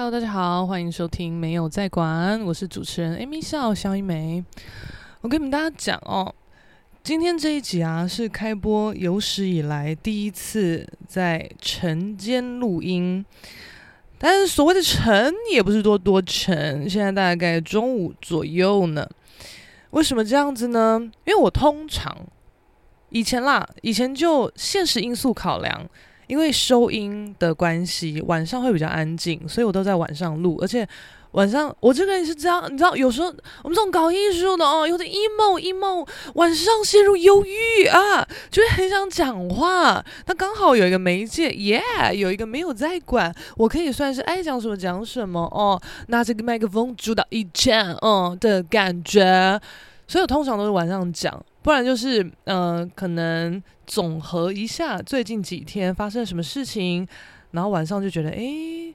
Hello，大家好，欢迎收听没有在管，我是主持人 Amy 笑肖一梅。我跟你们大家讲哦，今天这一集啊是开播有史以来第一次在晨间录音，但是所谓的晨也不是多多晨，现在大概中午左右呢。为什么这样子呢？因为我通常以前啦，以前就现实因素考量。因为收音的关系，晚上会比较安静，所以我都在晚上录。而且晚上我这个人是这样，你知道，有时候我们这种搞艺术的哦，有点 emo emo，晚上陷入忧郁啊，就会很想讲话。那刚好有一个媒介，yeah，有一个没有在管，我可以算是爱讲什么讲什么哦，拿这个麦克风主导一切，嗯的感觉。所以我通常都是晚上讲。不然就是，嗯、可能总和一下最近几天发生了什么事情，然后晚上就觉得，哎，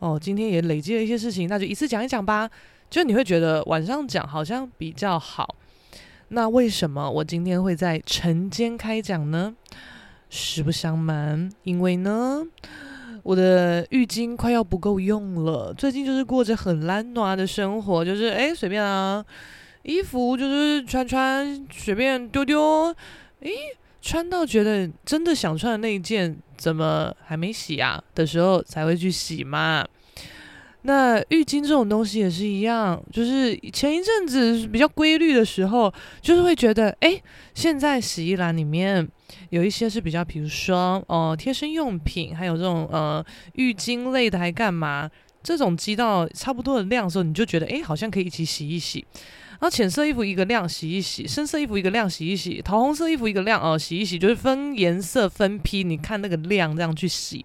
哦，今天也累积了一些事情，那就一次讲一讲吧。就你会觉得晚上讲好像比较好。那为什么我今天会在晨间开讲呢？实不相瞒，因为呢，我的浴巾快要不够用了。最近就是过着很懒惰的生活，就是哎，随便啊。衣服就是穿穿随便丢丢，诶，穿到觉得真的想穿的那一件，怎么还没洗啊？的时候才会去洗嘛。那浴巾这种东西也是一样，就是前一阵子比较规律的时候，就是会觉得，诶，现在洗衣篮里面有一些是比较，比如说哦贴身用品，还有这种呃浴巾类的，还干嘛？这种积到差不多的量的时候，你就觉得，诶，好像可以一起洗一洗。然后浅色衣服一个量洗一洗，深色衣服一个量洗一洗，桃红色衣服一个量哦洗一洗，就是分颜色分批，你看那个量这样去洗。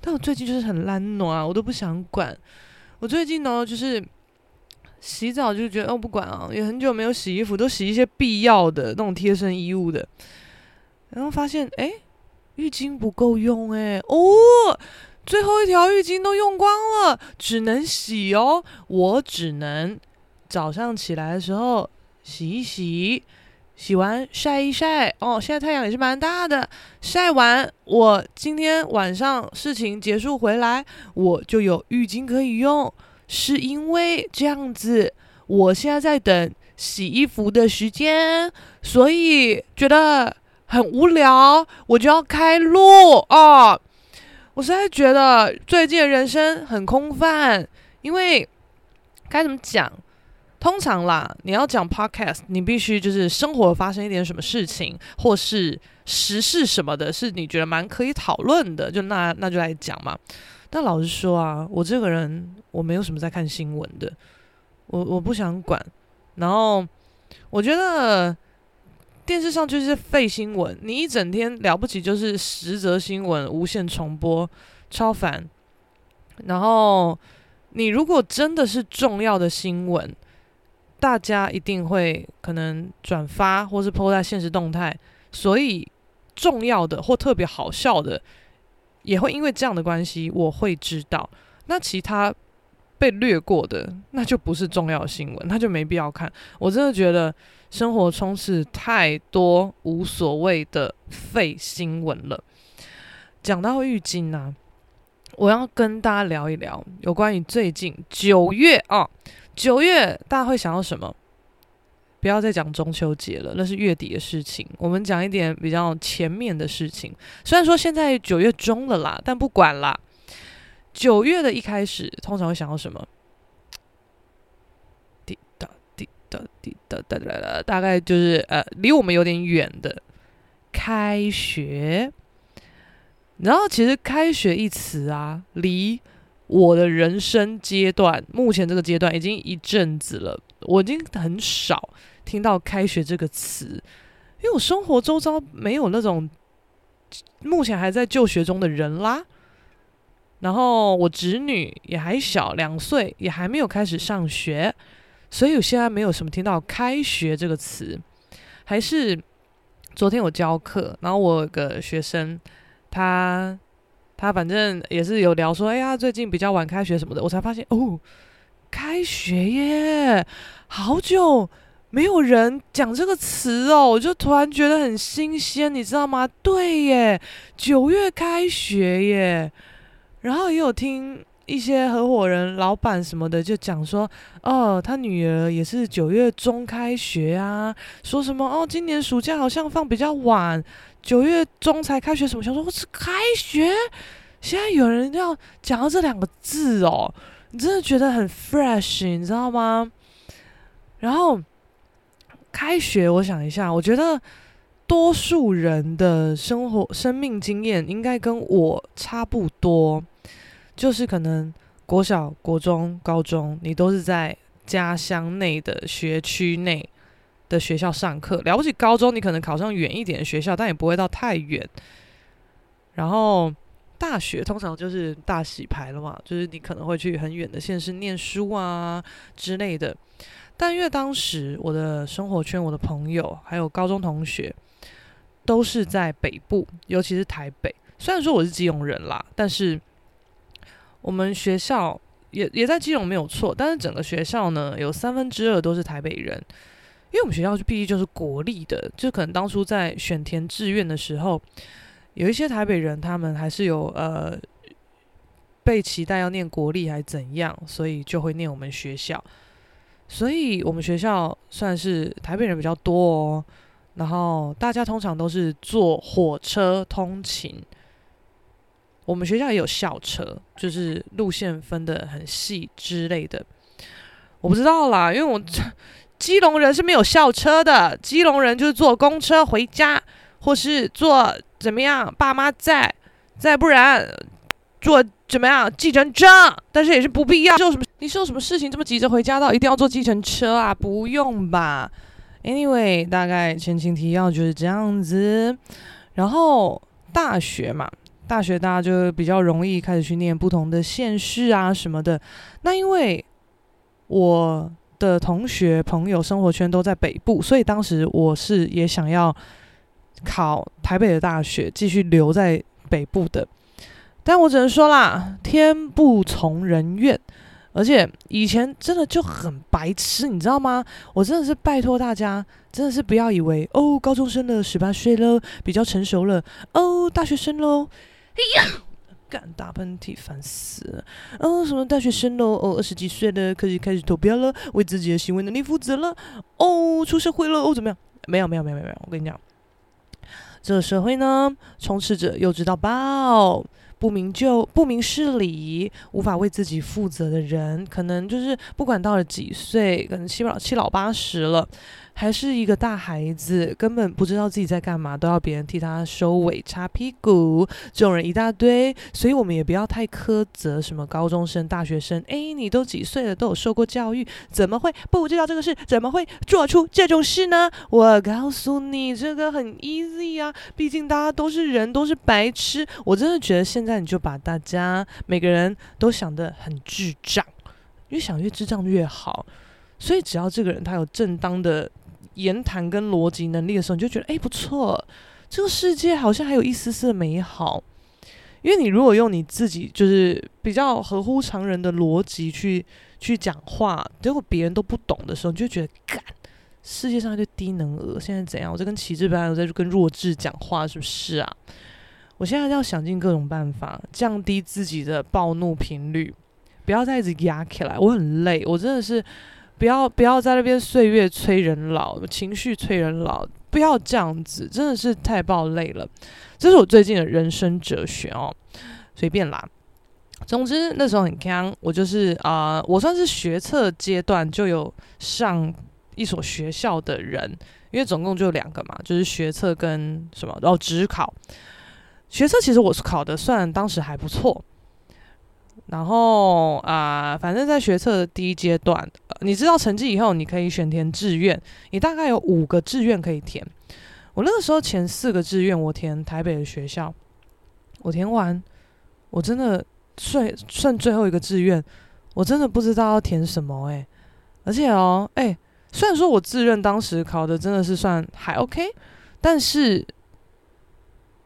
但我最近就是很懒惰啊，我都不想管。我最近呢就是洗澡就觉得哦不管啊，也很久没有洗衣服，都洗一些必要的那种贴身衣物的。然后发现哎，浴巾不够用哎哦，最后一条浴巾都用光了，只能洗哦，我只能。早上起来的时候洗一洗，洗完晒一晒哦。现在太阳也是蛮大的，晒完我今天晚上事情结束回来，我就有浴巾可以用。是因为这样子，我现在在等洗衣服的时间，所以觉得很无聊，我就要开录哦。我实在觉得最近的人生很空泛，因为该怎么讲？通常啦，你要讲 podcast，你必须就是生活发生一点什么事情，或是时事什么的，是你觉得蛮可以讨论的，就那那就来讲嘛。但老实说啊，我这个人我没有什么在看新闻的，我我不想管。然后我觉得电视上就是废新闻，你一整天了不起就是十则新闻无限重播，超烦。然后你如果真的是重要的新闻，大家一定会可能转发或是 po 在现实动态，所以重要的或特别好笑的，也会因为这样的关系，我会知道。那其他被略过的，那就不是重要新闻，那就没必要看。我真的觉得生活充斥太多无所谓的废新闻了。讲到浴巾呢，我要跟大家聊一聊有关于最近九月啊。九月大家会想到什么？不要再讲中秋节了，那是月底的事情。我们讲一点比较前面的事情。虽然说现在九月中了啦，但不管啦。九月的一开始，通常会想到什么？滴答滴答滴答哒哒哒，大概就是呃，离我们有点远的开学。然后，其实“开学”一词啊，离我的人生阶段，目前这个阶段已经一阵子了，我已经很少听到“开学”这个词，因为我生活周遭没有那种目前还在就学中的人啦。然后我侄女也还小，两岁，也还没有开始上学，所以我现在没有什么听到“开学”这个词。还是昨天我教课，然后我有个学生，他。他反正也是有聊说，哎呀，最近比较晚开学什么的，我才发现哦，开学耶，好久没有人讲这个词哦，我就突然觉得很新鲜，你知道吗？对耶，九月开学耶，然后也有听一些合伙人、老板什么的就讲说，哦，他女儿也是九月中开学啊，说什么哦，今年暑假好像放比较晚，九月中才开学，什么想说我是开学？现在有人要讲到这两个字哦，你真的觉得很 fresh，你知道吗？然后开学，我想一下，我觉得多数人的生活、生命经验应该跟我差不多，就是可能国小、国中、高中，你都是在家乡内的学区内的学校上课。了不起，高中你可能考上远一点的学校，但也不会到太远。然后。大学通常就是大洗牌了嘛，就是你可能会去很远的县市念书啊之类的。但因为当时我的生活圈、我的朋友还有高中同学都是在北部，尤其是台北。虽然说我是基隆人啦，但是我们学校也也在基隆没有错，但是整个学校呢有三分之二都是台北人，因为我们学校毕竟就是国立的，就可能当初在选填志愿的时候。有一些台北人，他们还是有呃被期待要念国立还是怎样，所以就会念我们学校。所以我们学校算是台北人比较多哦。然后大家通常都是坐火车通勤。我们学校也有校车，就是路线分得很细之类的。我不知道啦，因为我 基隆人是没有校车的，基隆人就是坐公车回家，或是坐。怎么样？爸妈在，再不然坐怎么样？计程车，但是也是不必要。有什么？你是有什么事情这么急着回家到一定要坐计程车啊？不用吧。Anyway，大概前情提要就是这样子。然后大学嘛，大学大家就比较容易开始去念不同的县市啊什么的。那因为我的同学朋友生活圈都在北部，所以当时我是也想要。考台北的大学，继续留在北部的，但我只能说啦，天不从人愿，而且以前真的就很白痴，你知道吗？我真的是拜托大家，真的是不要以为哦，高中生了，十八岁了，比较成熟了，哦，大学生喽，哎呀，干打喷嚏，烦死了，哦，什么大学生喽，哦，二十几岁了，可以开始投票了，为自己的行为能力负责了，哦，出社会了，哦，怎么样？没有，没有，没有，没有，我跟你讲。这个社会呢，充斥着幼稚到爆、不明就不明事理、无法为自己负责的人，可能就是不管到了几岁，可能七老七老八十了。还是一个大孩子，根本不知道自己在干嘛，都要别人替他收尾、擦屁股，这种人一大堆。所以，我们也不要太苛责什么高中生、大学生。诶，你都几岁了，都有受过教育，怎么会不知道这个事？怎么会做出这种事呢？我告诉你，这个很 easy 啊，毕竟大家都是人，都是白痴。我真的觉得现在你就把大家每个人都想得很智障，越想越智障越好。所以，只要这个人他有正当的。言谈跟逻辑能力的时候，你就觉得哎，不错，这个世界好像还有一丝丝的美好。因为你如果用你自己就是比较合乎常人的逻辑去去讲话，结果别人都不懂的时候，你就觉得干，世界上一堆低能儿，现在怎样？我在跟旗智班，我在跟弱智讲话，是不是啊？我现在要想尽各种办法，降低自己的暴怒频率，不要再一直压起来。我很累，我真的是。不要不要在那边岁月催人老，情绪催人老，不要这样子，真的是太爆累了。这是我最近的人生哲学哦，随便啦。总之那时候很锵，我就是啊、我算是学测阶段就有上一所学校的人，因为总共就两个嘛，就是学测跟什么，然后指考。学测其实我是考的算当时还不错。然后啊、反正在学测的第一阶段，你知道成绩以后，你可以选填志愿，你大概有五个志愿可以填。我那个时候前四个志愿，我填台北的学校，我填完，我真的算算最后一个志愿，我真的不知道要填什么哎、而且哦，哎，虽然说我自认当时考的真的是算还 OK，但是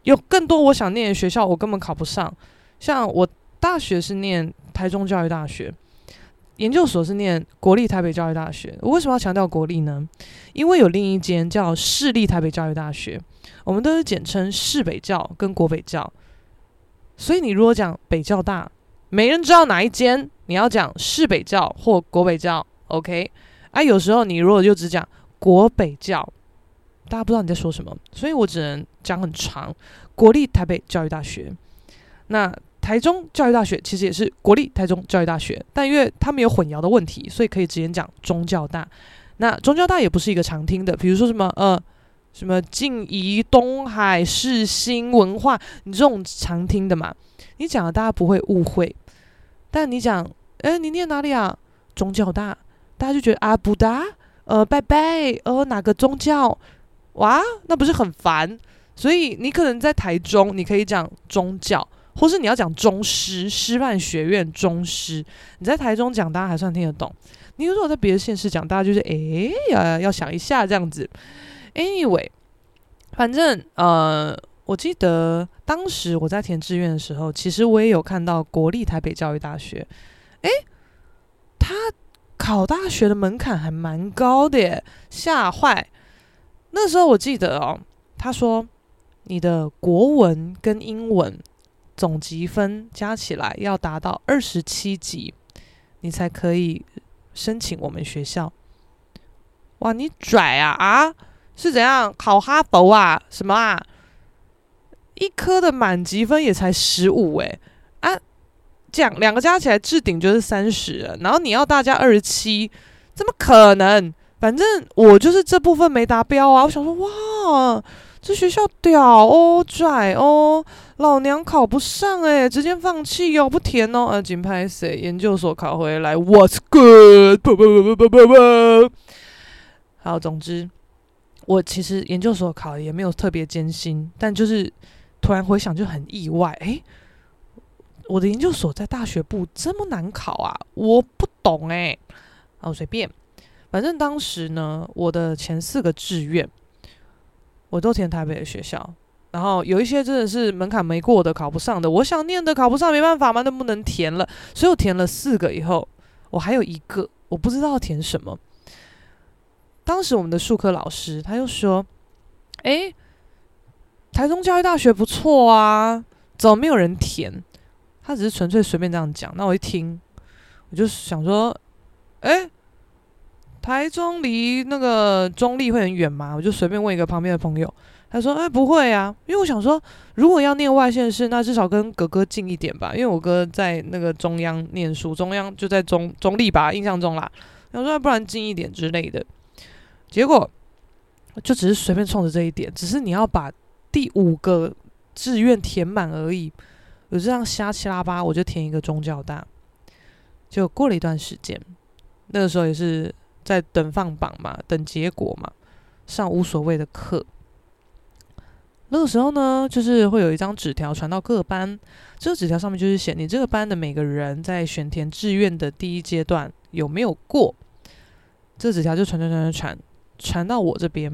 有更多我想念的学校，我根本考不上，像我。大学是念台中教育大学，研究所是念国立台北教育大学。我为什么要强调国立呢？因为有另一间叫市立台北教育大学，我们都是简称市北教跟国北教。所以你如果讲北教大，没人知道哪一间，你要讲市北教或国北教，OK？啊，有时候你如果就只讲国北教，大家不知道你在说什么，所以我只能讲很长。国立台北教育大学，那台中教育大学其实也是国立台中教育大学，但因为他们有混淆的问题，所以可以直接讲中教大。那中教大也不是一个常听的，比如说什么呃。什么静怡、东海、世新、文化，你这种常听的嘛？你讲了大家不会误会，但你讲，哎，你念哪里啊？中教大，大家就觉得啊，不大，呃，拜拜，呃，哪个宗教？哇，那不是很烦？所以你可能在台中，你可以讲宗教，或是你要讲中师、师范学院、中师。你在台中讲，大家还算听得懂。你如果在别的县市讲，大家就是哎呀，要想一下这样子。Anyway，反正呃，我记得当时我在填志愿的时候，其实我也有看到国立台北教育大学。诶，他考大学的门槛还蛮高的耶，吓坏！那时候我记得哦，他说你的国文跟英文总级分加起来要达到二十七级，你才可以申请我们学校。哇，你拽啊啊！是怎样考哈佛啊？什么啊？一科的满级分也才十五诶。啊，这样两个加起来置顶就是三十，然后你要大家二十七，怎么可能？反正我就是这部分没达标啊！我想说，哇，这学校屌哦，拽哦，老娘考不上诶，直接放弃哦，不填哦。呃、金牌谁研究所考回来，What's good？不不不不不不不。好，总之。我其实研究所考也没有特别艰辛，但就是突然回想就很意外，诶，我的研究所在大学部这么难考啊？我不懂诶。好，随便，反正当时呢，我的前四个志愿我都填台北的学校，然后有一些真的是门槛没过的考不上的，我想念的考不上没办法嘛，那不能填了，所以我填了四个以后，我还有一个我不知道填什么。当时我们的术科老师他又说：“诶，台中教育大学不错啊，怎么没有人填？”他只是纯粹随便这样讲。那我一听，我就想说：“诶，台中离那个中立会很远吗？”我就随便问一个旁边的朋友，他说：“诶，不会啊，因为我想说，如果要念外县市，那至少跟哥哥近一点吧，因为我哥在那个中央念书，中央就在中中立吧，印象中啦。想说不然近一点之类的。”结果就只是随便冲着这一点，只是你要把第五个志愿填满而已。有这样瞎七拉八，我就填一个中教大。就过了一段时间，那个时候也是在等放榜嘛，等结果嘛，上无所谓的课。那个时候呢，就是会有一张纸条传到各班，这个纸条上面就是写你这个班的每个人在选填志愿的第一阶段有没有过。这纸条就传传传传传。传到我这边，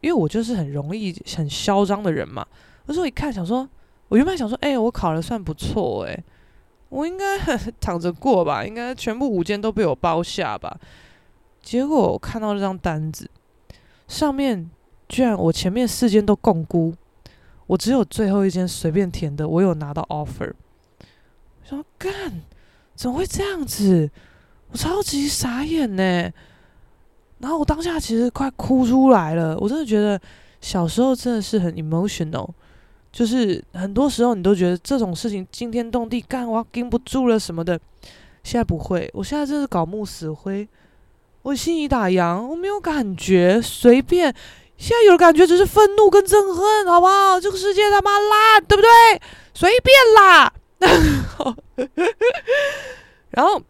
因为我就是很容易很嚣张的人嘛。那时候一看，想说，我原本想说，哎、我考得算不错，哎，我应该 躺着过吧，应该全部五间都被我包下吧。结果我看到这张单子，上面居然我前面四间都共估，我只有最后一间随便填的，我有拿到 offer。我说干，怎么会这样子？我超级傻眼呢。然后我当下其实快哭出来了，我真的觉得小时候真的是很 emotional，就是很多时候你都觉得这种事情惊天动地，干我要顶不住了什么的。现在不会，我现在真是搞木死灰，我心已打烊，我没有感觉，随便。现在有的感觉只是愤怒跟憎恨，好不好？这个世界他妈烂，对不对？随便啦。然后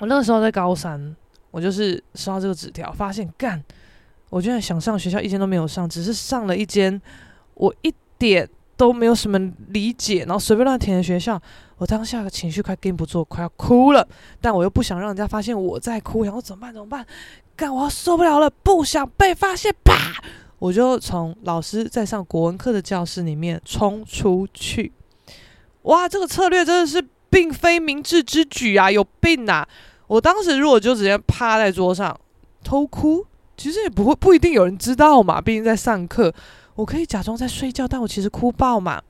我那个时候在高三。我就是收到这个纸条，发现干，我居然想上学校，一间都没有上，只是上了一间我一点都没有什么理解，然后随便乱填的学校。我当下的情绪快跟不住，快要哭了，但我又不想让人家发现我在哭，然后怎么办？怎么办？干，我要受不了了，不想被发现，啪！我就从老师在上国文课的教室里面冲出去。哇，这个策略真的是并非明智之举啊，有病啊！我当时如果就直接趴在桌上偷哭，其实也不会不一定有人知道嘛。毕竟在上课，我可以假装在睡觉，但我其实哭爆嘛。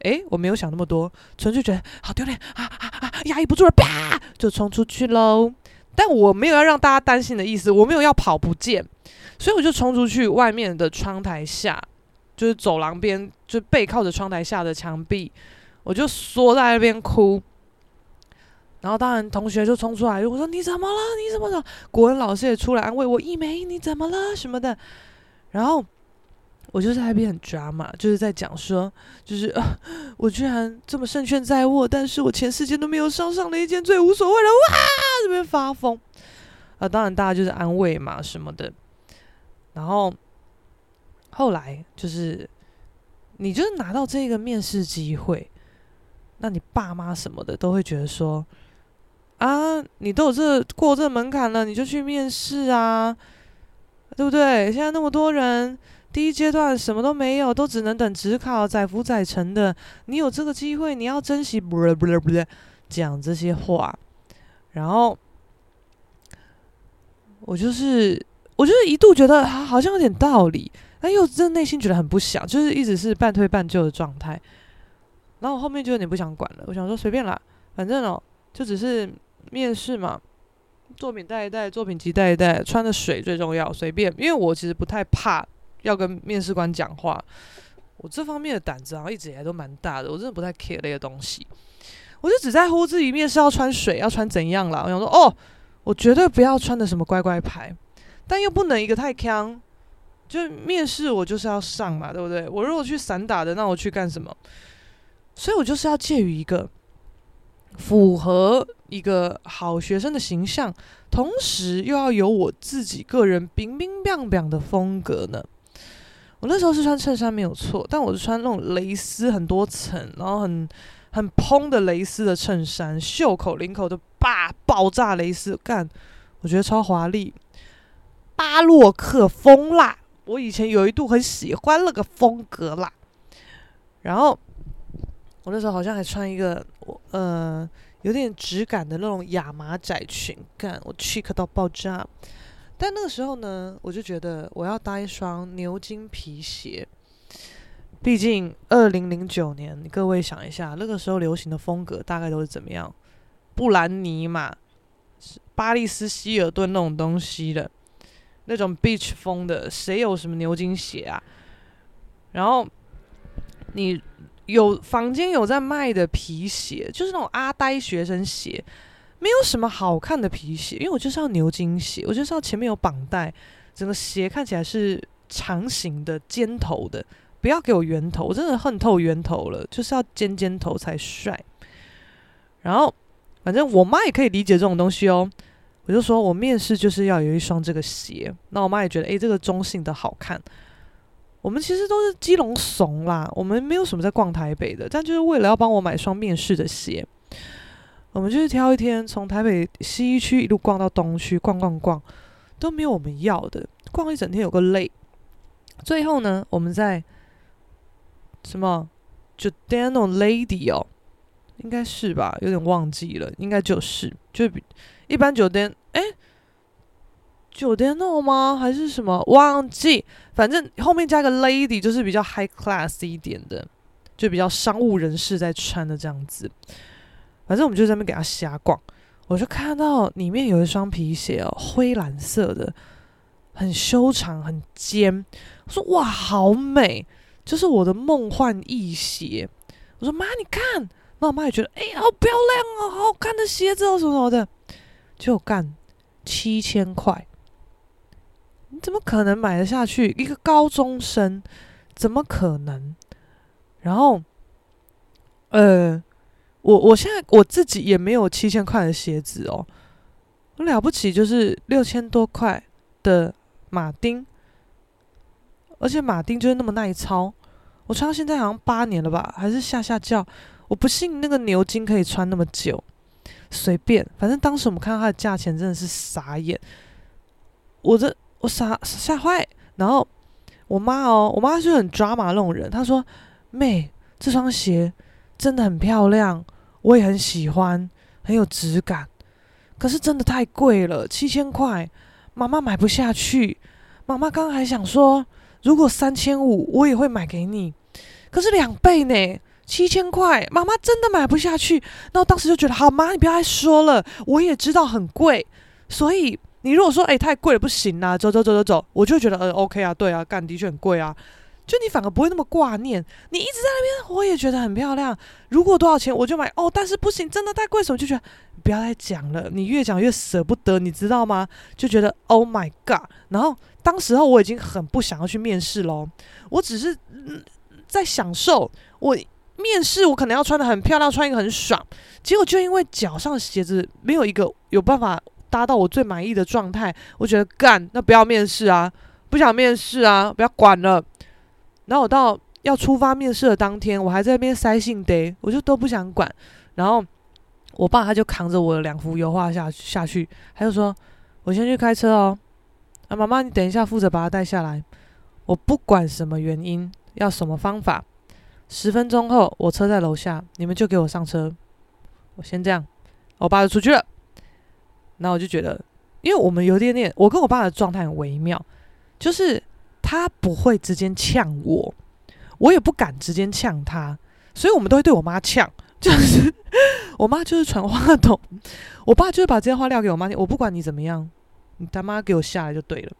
诶，我没有想那么多，纯粹觉得好丢脸啊啊啊！压抑不住了，啪就冲出去喽。但我没有要让大家担心的意思，我没有要跑不见，所以我就冲出去外面的窗台下，就是走廊边，就背靠着窗台下的墙壁，我就缩在那边哭。然后当然同学就冲出来，我说你怎么了？你怎么了？国文老师也出来安慰我，一梅你怎么了？什么的。然后我就是在那边很抓嘛就是在讲说，就是呃，我居然这么胜券在握，但是我前四间都没有上，上了一件最无所谓的，哇，这边发疯。啊、当然大家就是安慰嘛什么的。然后后来就是，你就是拿到这个面试机会，那你爸妈什么的都会觉得说。啊，你都有这过这门槛了，你就去面试啊，对不对？现在那么多人，第一阶段什么都没有，都只能等指考，载浮载沉的。你有这个机会，你要珍惜，不不不不，讲这些话。然后我就是，我就是一度觉得好像有点道理，但又真的内心觉得很不想，就是一直是半推半就的状态。然后我后面就有点不想管了，我想说随便啦，反正哦，就只是。面试嘛，作品带一带，作品集带一带，穿的水最重要，随便。因为我其实不太怕要跟面试官讲话，我这方面的胆子啊一直以来都蛮大的，我真的不太 care 那些东西，我就只在乎自己面试要穿水，要穿怎样啦。我想说，哦，我绝对不要穿的什么乖乖牌，但又不能一个太锵，就面试我就是要上嘛，对不对？我如果去散打的，那我去干什么？所以我就是要介于一个符合。一个好学生的形象，同时又要有我自己个人冰冰凉凉的风格呢。我那时候是穿衬衫没有错，但我是穿那种蕾丝很多层，然后很很蓬的蕾丝的衬衫，袖口领口都爆爆炸蕾丝，干，我觉得超华丽，巴洛克风啦。我以前有一度很喜欢那个风格啦。然后我那时候好像还穿一个，我呃。有点质感的那种亚麻窄裙，干我 chic 到爆炸。但那个时候呢，我就觉得我要搭一双牛津皮鞋。毕竟二零零九年，各位想一下，那个时候流行的风格大概都是怎么样？布兰妮嘛，巴利斯希尔顿那种东西的，那种 beach 风的，谁有什么牛津鞋啊？然后你。有房间有在卖的皮鞋，就是那种阿呆学生鞋，没有什么好看的皮鞋，因为我就是要牛津鞋，我就是要前面有绑带，整个鞋看起来是长形的尖头的，不要给我圆头，我真的恨透圆头了，就是要尖尖头才帅。然后反正我妈也可以理解这种东西哦，我就说我面试就是要有一双这个鞋，那我妈也觉得诶，这个中性的好看。我们其实都是基隆怂啦，我们没有什么在逛台北的，但就是为了要帮我买双面试的鞋，我们就是挑一天从台北西区一路逛到东区，逛逛逛都没有我们要的，逛一整天有个累。最后呢，我们在什么 Giordano Lady 哦，应该是吧，有点忘记了，应该就是就比一般酒店哎。酒店弄吗？还是什么？忘记，反正后面加个 lady 就是比较 high class 一点的，就比较商务人士在穿的这样子。反正我们就在那边给他瞎逛，我就看到里面有一双皮鞋哦，灰蓝色的，很修长，很尖。我说哇，好美，就是我的梦幻一鞋。我说妈，你看，那我妈也觉得，哎、好漂亮哦，好好看的鞋子哦，什么什么的，就干七千块。你怎么可能买得下去？一个高中生怎么可能？然后，呃，我我现在我自己也没有七千块的鞋子哦，我了不起就是六千多块的马丁，而且马丁就是那么耐操，我穿到现在好像八年了吧，还是吓吓叫，我不信那个牛津可以穿那么久，随便，反正当时我们看到它的价钱真的是傻眼，我这。我傻吓坏，然后我妈哦，我妈是很抓马那种人，她说：“妹，这双鞋真的很漂亮，我也很喜欢，很有质感，可是真的太贵了，七千块，妈妈买不下去。妈妈刚刚还想说，如果三千五，我也会买给你，可是两倍呢，七千块，妈妈真的买不下去。那我当时就觉得，好妈，你不要再说了，我也知道很贵，所以你如果说，哎、太贵了，不行啊，走走走走走，我就觉得，呃，OK 啊，对啊，干的确很贵啊。就你反而不会那么挂念，你一直在那边，我也觉得很漂亮。如果多少钱我就买哦，但是不行，真的太贵，什么就觉得不要再讲了。你越讲越舍不得，你知道吗？就觉得 Oh my God！然后当时候我已经很不想要去面试喽，我只是在享受我面试，我可能要穿得很漂亮，穿一个很爽。结果就因为脚上鞋子没有一个有办法搭到我最满意的状态，我觉得干，那不要面试啊，不想面试啊，不要管了。然后我到要出发面试的当天，我还在那边塞信得，我就都不想管。然后我爸他就扛着我的两幅油画下下去，他就说：“我先去开车哦，啊，妈妈你等一下负责把他带下来。我不管什么原因，要什么方法，十分钟后我车在楼下，你们就给我上车。我先这样，我爸就出去了。然后我就觉得，因为我们有点点，我跟我爸的状态很微妙，就是。”他不会直接呛我，我也不敢直接呛他，所以我们都会对我妈呛，就是 我妈就是传话筒，我爸就是把这些话撂给我妈听，我不管你怎么样，你他妈给我下来就对了。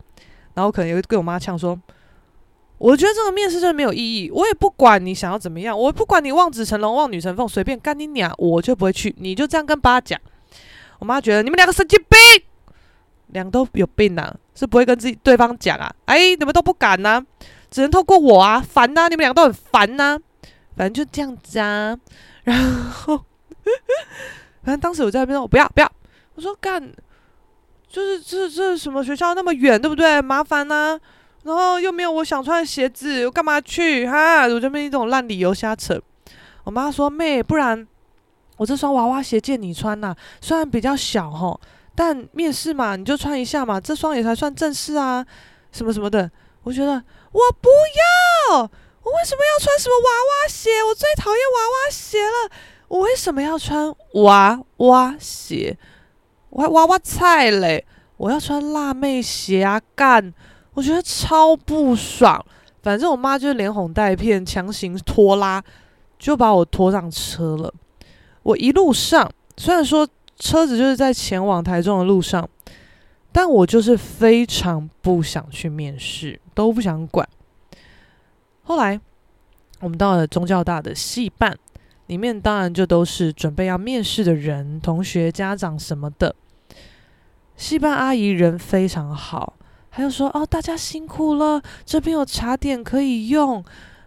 然后可能也会跟我妈呛说，我觉得这个面试真的没有意义，我也不管你想要怎么样，我不管你望子成龙望女成凤，随便干你娘，我就不会去，你就这样跟爸讲。我妈觉得你们两个神经病。两都有病、啊，是不会跟自己对方讲啊？哎，你们都不敢呐、啊，只能透过我啊，烦呐、啊！你们两个都很烦呐、啊，反正就这样子啊。然后，反正当时我在那边说，我不要不要，我说干，就是这这什么学校那么远，对不对？麻烦呐、啊，然后又没有我想穿的鞋子，我干嘛去哈？我这边一种烂理由瞎扯。我妈说妹，不然我这双娃娃鞋借你穿呐、啊，虽然比较小吼。但面试嘛，你就穿一下嘛，这双也才算正式啊，什么什么的。我觉得我不要，我为什么要穿什么娃娃鞋？我最讨厌娃娃鞋了。我为什么要穿娃娃鞋？我还娃娃菜嘞！我要穿辣妹鞋啊！干，我觉得超不爽。反正我妈就连哄带骗，强行拖拉，就把我拖上车了。我一路上虽然说。车子就是在前往台中的路上，但我就是非常不想去面试，都不想管。后来我们到了宗教大的戏办，里面当然就都是准备要面试的人、同学、家长什么的。戏班阿姨人非常好，还有说：“哦，大家辛苦了，这边有茶点可以用。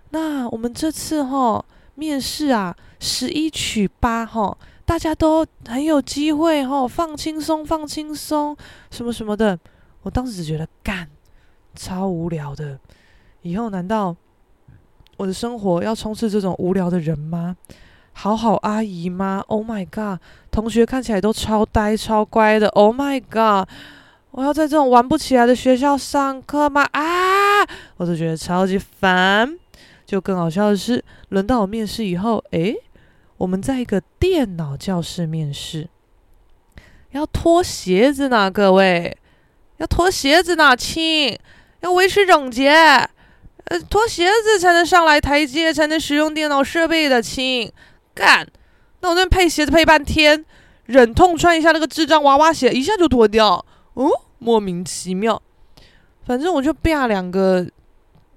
那我们这次哈面试啊，十一取八哈。”大家都很有机会吼，放轻松，放轻松，什么什么的。我当时只觉得干，超无聊的。以后难道我的生活要充斥这种无聊的人吗？好好阿姨吗？Oh my god！同学看起来都超呆、超乖的。Oh my god！我要在这种玩不起来的学校上课吗？啊！我都觉得超级烦。就更好笑的是，轮到我面试以后，诶。我们在一个电脑教室面试，要脱鞋子呢，各位，要脱鞋子呢，亲，要维持整洁，呃，脱鞋子才能上来台阶，才能使用电脑设备的，亲，干，那我这配鞋子配半天，忍痛穿一下那个智障娃娃鞋，一下就脱掉，哦，莫名其妙，反正我就啪两个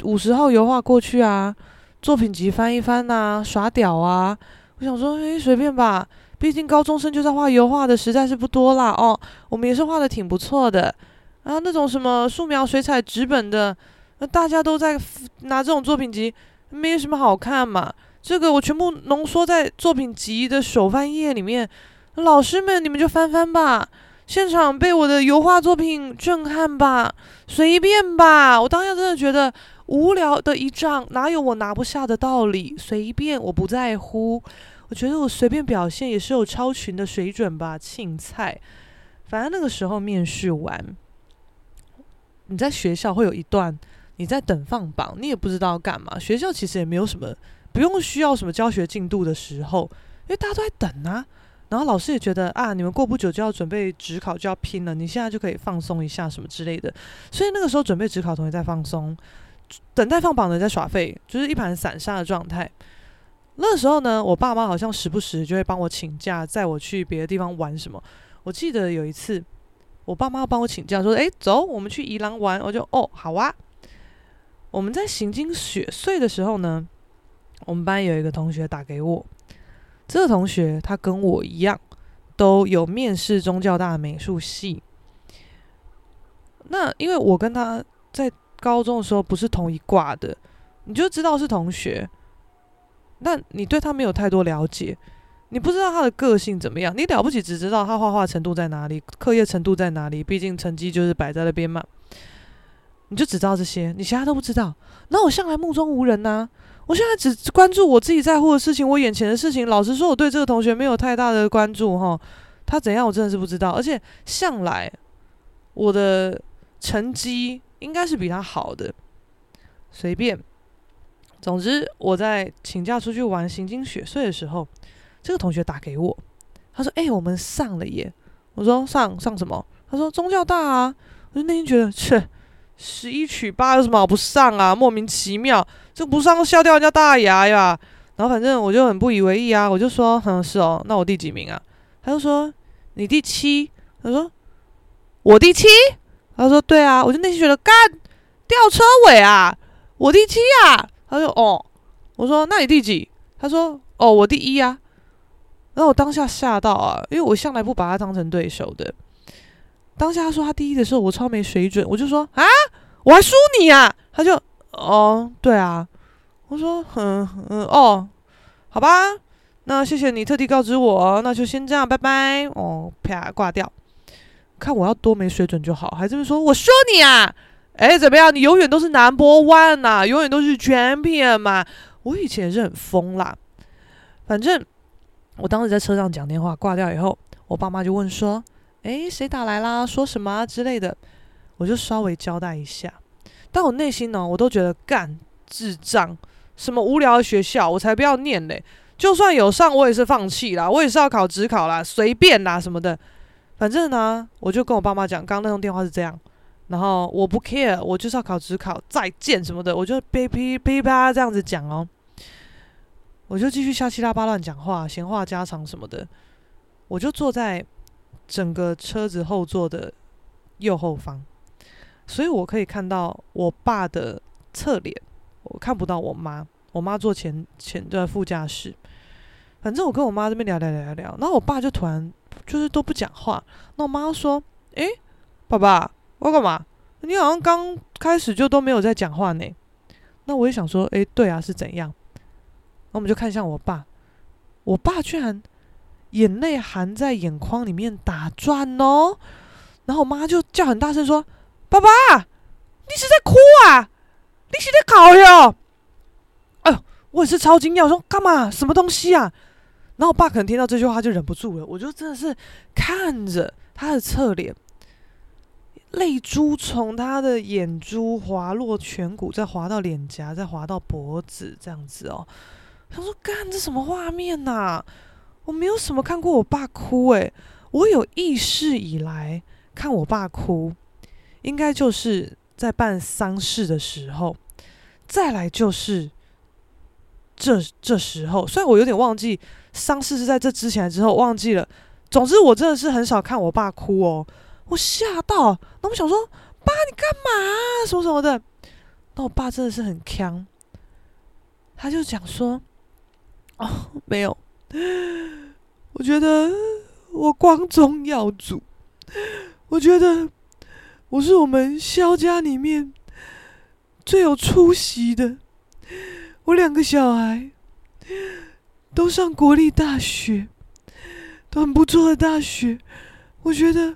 五十号油画过去啊，作品集翻一翻啊，耍屌啊。我想说，诶，随便吧，毕竟高中生就在画油画的实在是不多啦。哦，我们也是画的挺不错的啊，那种什么素描、水彩、纸本的，那大家都在拿这种作品集，没什么好看嘛。这个我全部浓缩在作品集的首翻页里面，老师们你们就翻翻吧，现场被我的油画作品震撼吧，随便吧。我当下真的觉得。无聊的一仗，哪有我拿不下的道理？随便，我不在乎。我觉得我随便表现也是有超群的水准吧。青菜，反正那个时候面试完，你在学校会有一段你在等放榜，你也不知道干嘛。学校其实也没有什么不用需要什么教学进度的时候，因为大家都在等啊。然后老师也觉得啊，你们过不久就要准备职考，就要拼了，你现在就可以放松一下什么之类的。所以那个时候准备职考，同学在放松。等待放榜的在耍废，就是一盘散沙的状态。那时候呢，我爸妈好像时不时就会帮我请假，载我去别的地方玩什么。我记得有一次，我爸妈帮我请假，说：“哎，走，我们去宜兰玩。”我就：“哦，好啊。”我们在行经雪隧的时候呢，我们班有一个同学打给我。这个同学他跟我一样，都有面试中教大的美术系。那因为我跟他在高中的时候不是同一挂的，你就知道是同学，但你对他没有太多了解，你不知道他的个性怎么样。你了不起只知道他画画程度在哪里，课业程度在哪里，毕竟成绩就是摆在那边嘛。你就只知道这些，你其他都不知道。那我向来目中无人呐、我现在只关注我自己在乎的事情，我眼前的事情。老实说，我对这个同学没有太大的关注哈。他怎样，我真的是不知道。而且向来我的成绩应该是比他好的，随便。总之，我在请假出去玩行经雪隧的时候，这个同学打给我，他说：“哎、我们上了耶。”我说：“上上什么？”他说：“中教大啊。”我就内心觉得，切。十一取八有什么好不上啊？莫名其妙，这不上笑掉人家大牙呀！然后反正我就很不以为意啊，我就说，嗯，是哦，那我第几名啊？他就说你第七。他说我第七。他说对啊，我就内心觉得干吊车尾啊，我第七啊。他说哦，我说那你第几？他说哦，我第一啊。然后我当下吓到啊，因为我向来不把他当成对手的。当下他说他第一的时候，我超没水准，我就说啊，我还输你啊？他就哦，对啊，我说嗯嗯哦，好吧，那谢谢你特地告知我，那就先这样，拜拜哦，啪挂掉。看我要多没水准就好，还这么说我说你啊？哎，怎么样？你永远都是 number one 呐，永远都是 champion 嘛。我以前也是很疯啦，反正我当时在车上讲电话挂掉以后，我爸妈就问说。诶，谁打来啦？说什么之类的，我就稍微交代一下。但我内心呢，我都觉得干智障，什么无聊的学校，我才不要念嘞！就算有上，我也是放弃啦，我也是要考职考啦，随便啦什么的。反正呢，我就跟我爸妈讲，刚刚那通电话是这样，然后我不 care，我就是要考指考，再见什么的，我就噼噼噼啪这样子讲哦。我就继续瞎七拉八乱讲话，闲话家常什么的，我就坐在。整个车子后座的右后方，所以我可以看到我爸的侧脸，我看不到我妈。我妈坐前前的副驾驶，反正我跟我妈这边聊聊聊聊聊，然后我爸就突然就是都不讲话。那我妈说：“诶，爸爸，我干嘛？你好像刚开始就都没有在讲话呢。”那我也想说：“诶，对啊，是怎样？”那我们就看向我爸，我爸居然。眼泪含在眼眶里面打转哦，然后我妈就叫很大声说：“爸爸，你是在哭啊？你是在考哟？”哎呦，我也是超惊讶，我说干嘛？什么东西啊？然后我爸可能听到这句话就忍不住了，我就真的是看着他的侧脸，泪珠从他的眼珠滑落颧骨，再滑到脸颊，再滑到脖子，这样子哦。他说：“干，这什么画面呐、啊？”我没有什么看过我爸哭诶，我有意识以来看我爸哭，应该就是在办丧事的时候，再来就是这这时候。虽然我有点忘记丧事是在这之前之后，忘记了。总之我真的是很少看我爸哭哦，我吓到。那我想说，爸你干嘛？什么什么的。那我爸真的是很强，他就讲说，哦，没有。我觉得我光宗耀祖，我觉得我是我们萧家里面最有出息的。我两个小孩都上国立大学，都很不错的大学。我觉得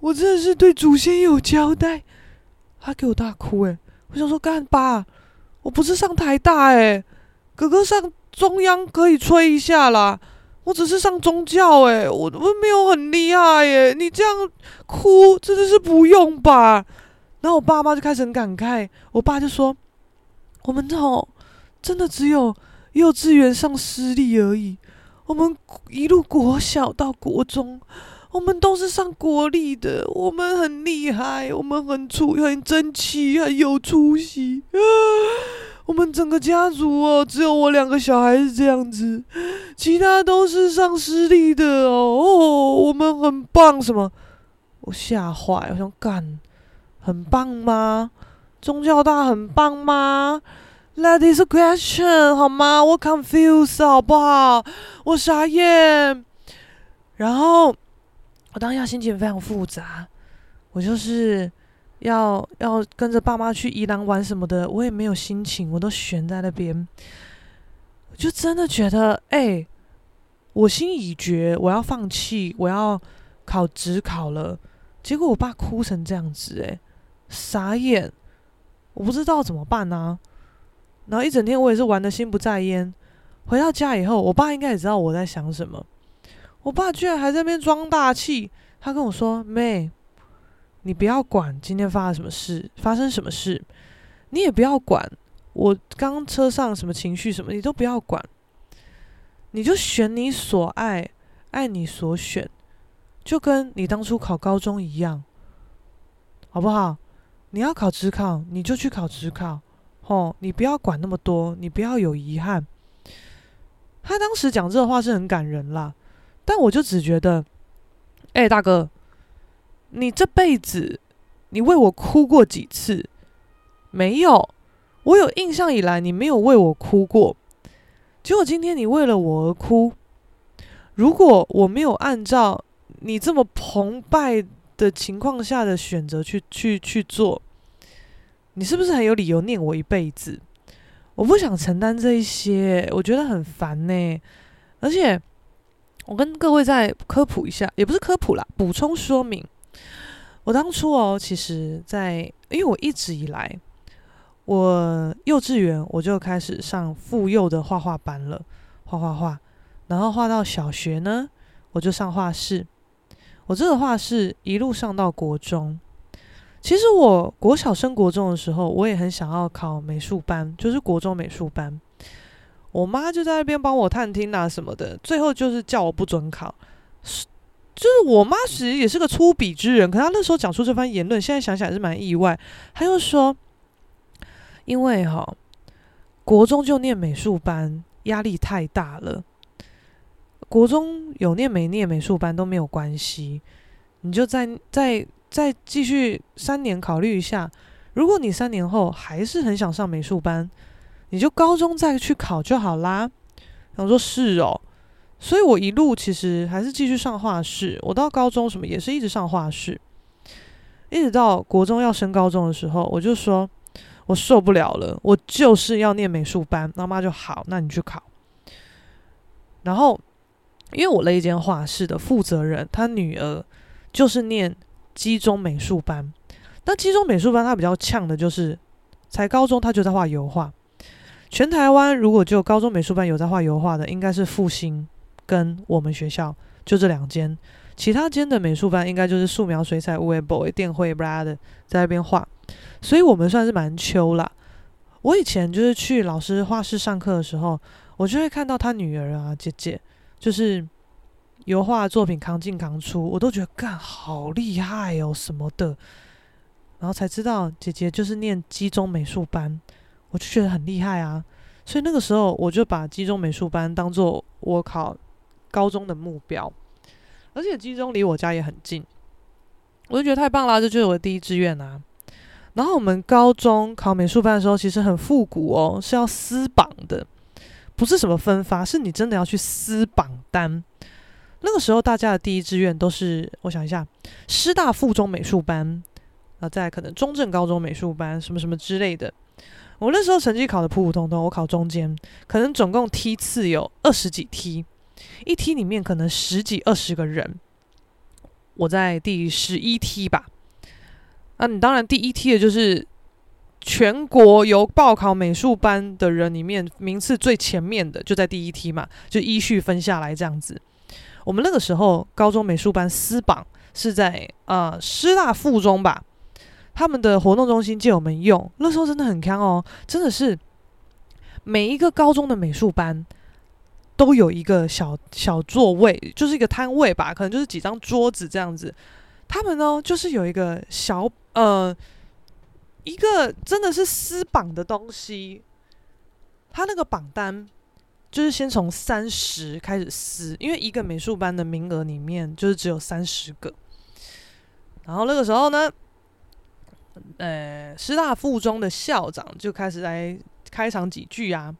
我真的是对祖先有交代。他给我大哭诶，我想说干爸，我不是上台大诶，哥哥上。中央可以吹一下啦，我只是上中教诶、欸，我我没有很厉害哎、你这样哭真的是不用吧？然后我爸妈就开始很感慨，我爸就说：“我们这种真的只有幼稚园上私立而已，我们一路国小到国中，我们都是上国立的，我们很厉害，我们很出很争气，很有出息。”我们整个家族哦，只有我两个小孩是这样子，其他都是上私立的哦。哦，我们很棒，什么？我吓坏，我想干，很棒吗？宗教大很棒吗？That is a question，好吗？我 confuse，好不好？我傻眼。然后我当下心情非常复杂，我就是。要要跟着爸妈去宜兰玩什么的，我也没有心情，我都悬在那边。我就真的觉得，哎、我心已决，我要放弃，我要考职考了。结果我爸哭成这样子、欸，哎，傻眼，我不知道怎么办啊。然后一整天我也是玩的心不在焉。回到家以后，我爸应该也知道我在想什么。我爸居然还在那边装大气，他跟我说：“妹。”你不要管今天发生什么事，发生什么事，你也不要管我刚车上什么情绪什么，你都不要管，你就选你所爱，爱你所选，就跟你当初考高中一样，好不好？你要考职考，你就去考职考，吼，你不要管那么多，你不要有遗憾。他当时讲这话是很感人啦，但我就只觉得，哎、大哥。你这辈子，你为我哭过几次？没有，我有印象以来，你没有为我哭过。结果今天你为了我而哭。如果我没有按照你这么澎湃的情况下的选择去去去做，你是不是很有理由念我一辈子？我不想承担这一些，我觉得很烦呢。而且，我跟各位再科普一下，也不是科普啦，补充说明。我当初哦，其实在，因为我一直以来，我幼稚园我就开始上妇幼的画画班了，画画画，然后画到小学呢，我就上画室。我这个画室一路上到国中。其实我国小升国中的时候，我也很想要考美术班，就是国中美术班。我妈就在那边帮我探听啊什么的，最后就是叫我不准考。是就是我妈其实也是个粗鄙之人，可她那时候讲出这番言论，现在想想还是蛮意外。她又说，因为哈、哦，国中就念美术班压力太大了，国中有念没念美术班都没有关系，你就在在再继续三年考虑一下，如果你三年后还是很想上美术班，你就高中再去考就好啦。然后说是哦。所以我一路其实还是继续上画室，我到高中什么也是一直上画室，一直到国中要升高中的时候，我就说我受不了了，我就是要念美术班。妈妈就好，那你去考。然后因为我那一间画室的负责人，他女儿就是念基中美术班，那基中美术班他比较呛的就是，才高中他就在画油画。全台湾如果就高中美术班有在画油画的，应该是复兴。跟我们学校就这两间，其他间的美术班应该就是素描、水彩、乌龟、boy、电绘、blah 的在那边画，所以我们算是蛮秋啦。我以前就是去老师画室上课的时候，我就会看到他女儿啊、姐姐，就是油画作品扛进扛出，我都觉得干好厉害哦什么的，然后才知道姐姐就是念基中美术班，我就觉得很厉害啊。所以那个时候我就把基中美术班当做我考。高中的目标，而且基中离我家也很近，我就觉得太棒了，这就是我的第一志愿啊。然后我们高中考美术班的时候，其实很复古哦，是要撕榜的，不是什么分发，是你真的要去撕榜单。那个时候大家的第一志愿都是，我想一下，师大附中美术班啊，再可能中正高中美术班，什么什么之类的。我那时候成绩考的普普通通，我考中间，可能总共梯次有二十几梯。一梯里面可能十几二十个人，我在第十一梯吧。啊，你当然第一梯的就是全国有报考美术班的人里面名次最前面的，就在第一梯嘛，就依序分下来这样子。我们那个时候高中美术班撕榜是在啊师大附中吧，他们的活动中心借我们用，那时候真的很坑哦，真的是每一个高中的美术班。都有一个小小座位，就是一个摊位吧，可能就是几张桌子这样子。他们呢，就是有一个小呃，一个真的是撕榜的东西，他那个榜单就是先从三十开始撕，因为一个美术班的名额里面就是只有三十个。然后那个时候呢，呃，师大附中的校长就开始来开场几句啊。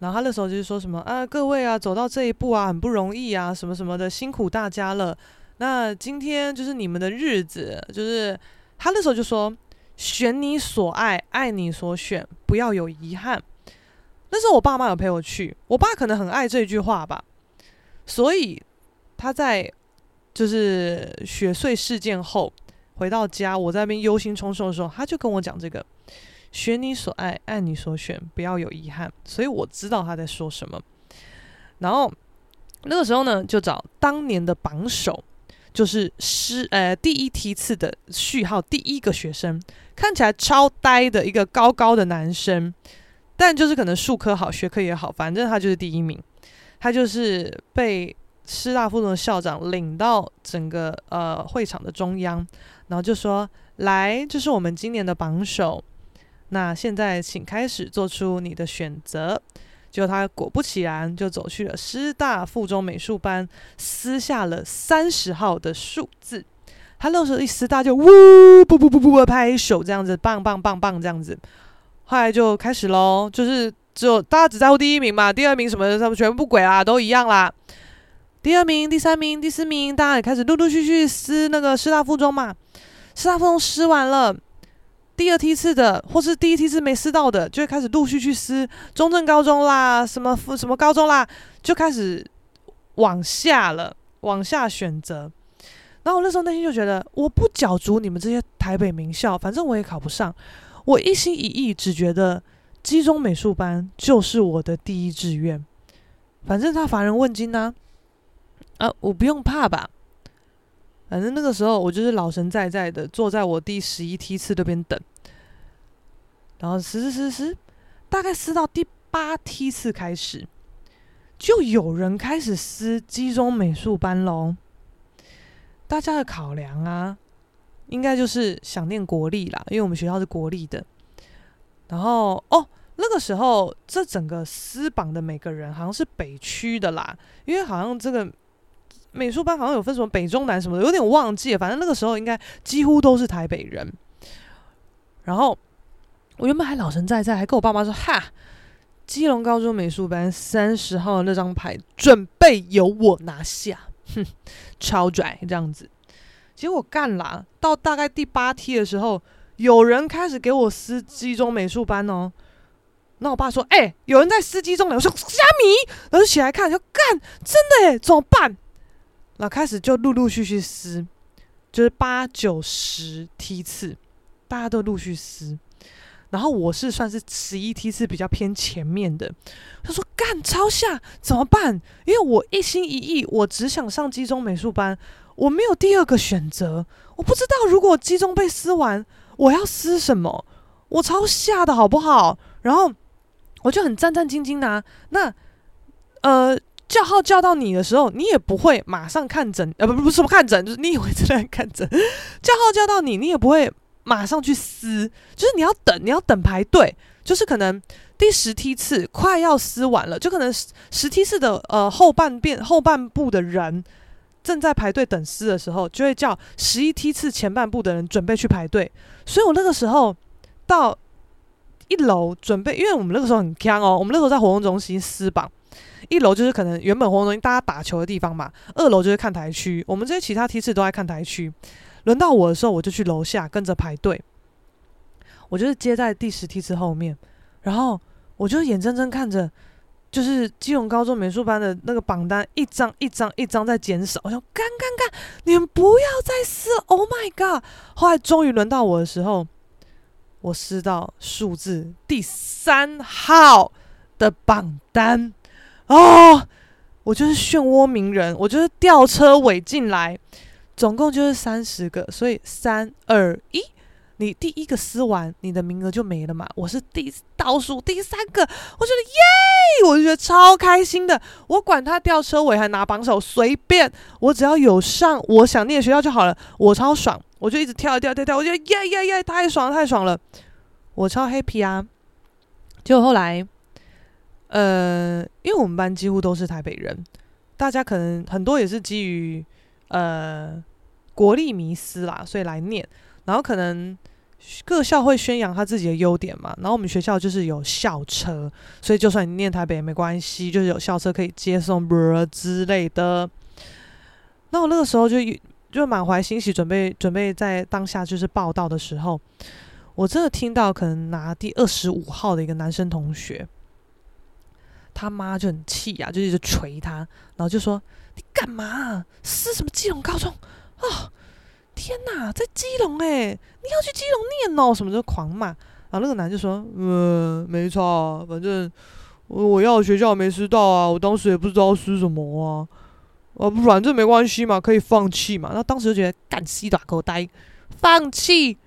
然后他那时候就是说什么啊，各位啊，走到这一步啊，很不容易啊，什么什么的，辛苦大家了。那今天就是你们的日子，就是他那时候就说，选你所爱，爱你所选，不要有遗憾。那时候我爸妈有陪我去，我爸可能很爱这句话吧，所以他在就是雪穗事件后回到家，我在那边忧心忡忡的时候，他就跟我讲这个。选你所爱，爱你所选，不要有遗憾。所以我知道他在说什么。然后那个时候呢，就找当年的榜首，就是师呃第一梯次的序号第一个学生，看起来超呆的一个高高的男生，但就是可能术科好，学科也好，反正他就是第一名。他就是被师大附中的校长领到整个呃会场的中央，然后就说：“来，这是我们今年的榜首。”那现在，请开始做出你的选择。就他果不其然，就走去了师大附中美术班，撕下了三十号的数字。他那时候一撕，大就呜，不不不不不，拍手这样子，棒棒棒棒这样子。后来就开始喽，就是只有大家只在乎第一名嘛，第二名什么什么全部不轨啦，都一样啦。第二名、第三名、第四名，大家也开始陆陆续续撕那个师大附中嘛。师大附中撕完了。第二梯次的，或是第一梯次没撕到的，就会开始陆续去撕中正高中啦，什么附什么高中啦，就开始往下了，往下选择。然后我那时候内心就觉得，我不角逐你们这些台北名校，反正我也考不上。我一心一意只觉得基中美术班就是我的第一志愿。反正他乏人问津呐，啊，我不用怕吧。反正那个时候，我就是老神在在的坐在我第十一梯次那边等，然后撕撕撕撕，大概撕到第八梯次开始，就有人开始撕基中美术班喽。大家的考量啊，应该就是想念国立啦，因为我们学校是国立的。然后哦，那个时候这整个私榜的每个人好像是北区的啦，因为好像这个。美术班好像有分什么北中南什么的，有点忘记了。反正那个时候应该几乎都是台北人。然后我原本还老神在在，还跟我爸妈说：“哈，基隆高中美术班三十号那张牌准备由我拿下，哼，超拽这样子。”结果干啦，到大概第八梯的时候，有人开始给我撕基中美术班哦。那我爸说：“哎、有人在撕基中的。”我说：“虾米？”然后就起来看，就干，真的哎，怎么办？那开始就陆陆续续撕，就是八九十梯次，大家都陆续撕。然后我是算是十一梯次比较偏前面的。他说：“干，超下怎么办？因为我一心一意，我只想上基中美术班，我没有第二个选择。我不知道如果基中被撕完，我要撕什么？我超吓的好不好？然后我就很战战兢兢的啊。那呃。”叫号叫到你的时候，你也不会马上看诊，呃，不不是什么看诊，就是你以为在看诊。叫号叫到你，你也不会马上去撕，就是你要等，你要等排队，就是可能第十梯次快要撕完了，就可能十十梯次的呃后半边后半部的人正在排队等撕的时候，就会叫十一梯次前半部的人准备去排队。所以我那个时候到一楼准备，因为我们那个时候很锵哦，我们那时候在活动中心撕榜。一楼就是可能原本活动中心大家打球的地方嘛，二楼就是看台区。我们这些其他梯次都在看台区。轮到我的时候，我就去楼下跟着排队。我就是接在第十梯次后面，然后我就眼睁睁看着，就是基隆高中美术班的那个榜单一张一张一张在减少。我想干干干，你们不要再撕！Oh my god！后来终于轮到我的时候，我撕到数字第三号的榜单。哦，我就是漩涡鸣人，我就是吊车尾进来，总共就是三十个，所以三二一，你第一个撕完，你的名额就没了嘛。我是第倒数第三个，我觉得耶，我就觉得超开心的。我管他吊车尾还拿榜首，随便，我只要有上我想念的学校就好了，我超爽，我就一直跳跳跳跳，我觉得耶耶耶，太爽了太爽了，我超 happy 啊。结果后来。呃，因为我们班几乎都是台北人，大家可能很多也是基于呃国立迷思啦，所以来念，然后可能。各校会宣扬他自己的优点嘛，然后我们学校就是有校车，所以就算你念台北也没关系，就是有校车可以接送之类的。那我那个时候就就满怀欣喜，准备准备在当下就是报到的时候，我真的听到可能拿第二十五号的一个男生同学，他妈就很气呀、啊，就一直捶他，然后就说：“你干嘛？是什么基隆高中啊？”天呐，在基隆诶，你要去基隆念哦，什么就狂骂。然后那个男就说：“嗯，没错，反正我我要学校没吃到啊，我当时也不知道吃什么啊，啊，不反正没关系嘛，可以放弃嘛。”那当时就觉得干西打狗呆，放弃？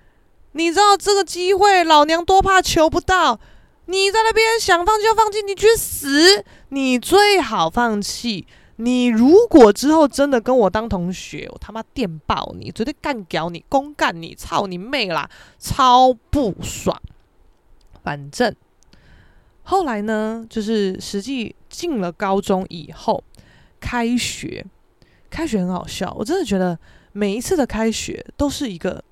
你知道这个机会老娘多怕求不到？你在那边想放弃就放弃，你去死！你最好放弃。你如果之后真的跟我当同学，我他妈电爆你，绝对干掉你，公干你，操你妹啦，超不爽。反正后来呢，就是实际进了高中以后，开学，开学很好笑，我真的觉得每一次的开学都是一个，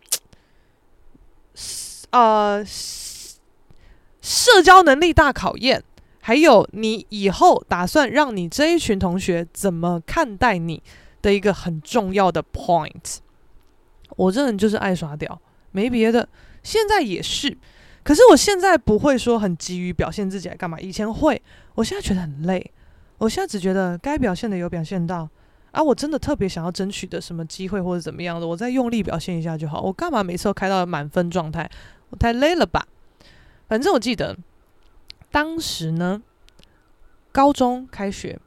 呃，社交能力大考验。还有，你以后打算让你这一群同学怎么看待你的一个很重要的 point。我这人就是爱耍屌，没别的。现在也是，可是我现在不会说很急于表现自己来干嘛。以前会，我现在觉得很累。我现在只觉得该表现的有表现到，啊，我真的特别想要争取的什么机会或者怎么样的，我再用力表现一下就好。我干嘛每次都开到满分状态？我太累了吧？反正我记得。当时呢，高中开学，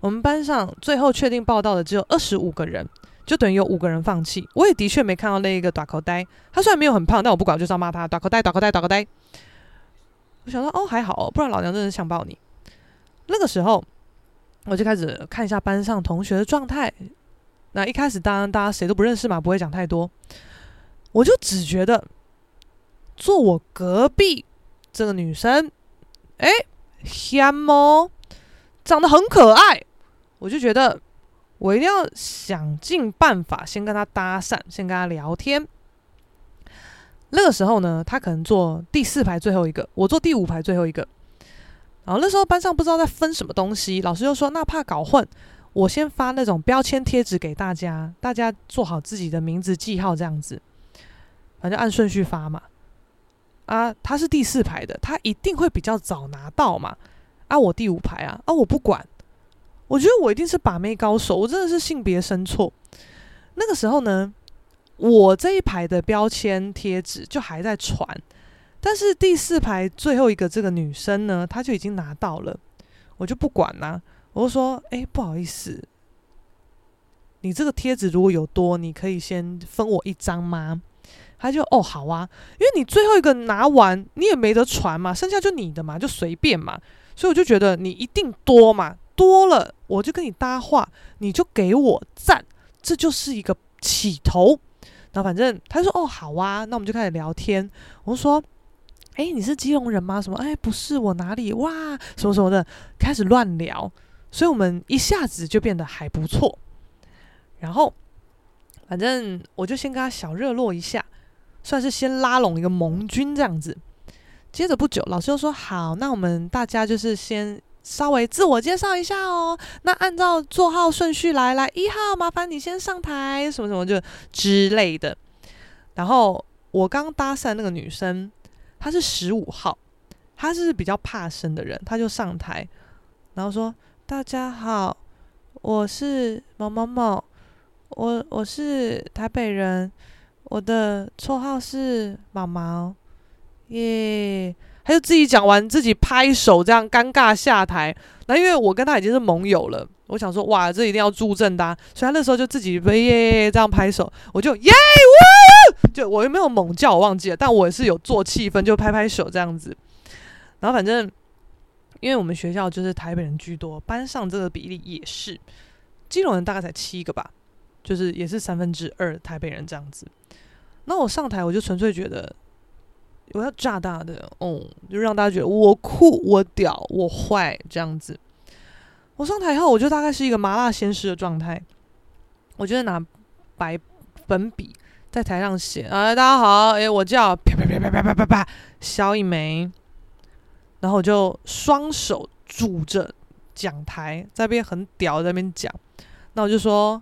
我们班上最后确定报到的只有二十五个人，就等于有五个人放弃。我也的确没看到那一个大口呆，他虽然没有很胖，但我不管，我就是要骂他大口呆、大口呆、大口呆。我想说，哦，还好哦，不然老娘真的想爆你。那个时候，我就开始看一下班上同学的状态。那一开始，当然大家谁都不认识嘛，不会讲太多。我就只觉得，坐我隔壁这个女生。哎，香哦，长得很可爱，我就觉得我一定要想尽办法先跟他搭讪，先跟他聊天。那个时候呢，他可能坐第四排最后一个，我坐第五排最后一个。然后那时候班上不知道在分什么东西，老师就说：“那怕搞混，我先发那种标签贴纸给大家，大家做好自己的名字记号，这样子，反正按顺序发嘛。”啊，他是第四排的，他一定会比较早拿到嘛。啊，我第五排啊，啊，我不管，我觉得我一定是把妹高手，我真的是性别生错。那个时候呢，我这一排的标签贴纸就还在传，但是第四排最后一个这个女生呢，她就已经拿到了，我就不管啦，我就说，哎，不好意思，你这个贴纸如果有多，你可以先分我一张吗？他就哦好啊，因为你最后一个拿完，你也没得传嘛，剩下就你的嘛，就随便嘛。所以我就觉得你一定多嘛，多了我就跟你搭话，你就给我赞，这就是一个起头。然后反正他说哦好啊，那我们就开始聊天。我说，哎，你是基隆人吗？什么？哎，不是，我哪里？哇，什么什么的，开始乱聊。所以我们一下子就变得还不错。然后反正我就先跟他小热络一下。算是先拉拢一个盟军这样子，接着不久，老师又说：“好，那我们大家就是先稍微自我介绍一下哦。那按照座号顺序来，来一号，麻烦你先上台，什么什么就之类的。然后我刚搭讪那个女生，她是十五号，她是比较怕生的人，她就上台，然后说：大家好，我是某某某，我我是台北人。”我的绰号是毛毛，耶！他就自己讲完，自己拍手，这样尴尬下台。那因为我跟他已经是盟友了，我想说，哇，这一定要助阵的，所以他那时候就自己耶这样拍手，我就耶呜，就我又没有猛叫我忘记了，但我也是有做气氛，就拍拍手这样子。然后反正，因为我们学校就是台北人居多，班上这个比例也是，基隆人大概才七个吧，就是也是三分之二台北人这样子。那我上台，我就纯粹觉得，我要炸大的，哦，就让大家觉得我酷、我屌、我坏这样子。我上台后，我就大概是一个麻辣鲜师的状态。我就拿白粉笔在台上写：“啊，大家好，哎，我叫啪啪啪啪啪啪啪啪肖一梅。”然后我就双手拄着讲台，在边很屌，在边讲。那我就说：“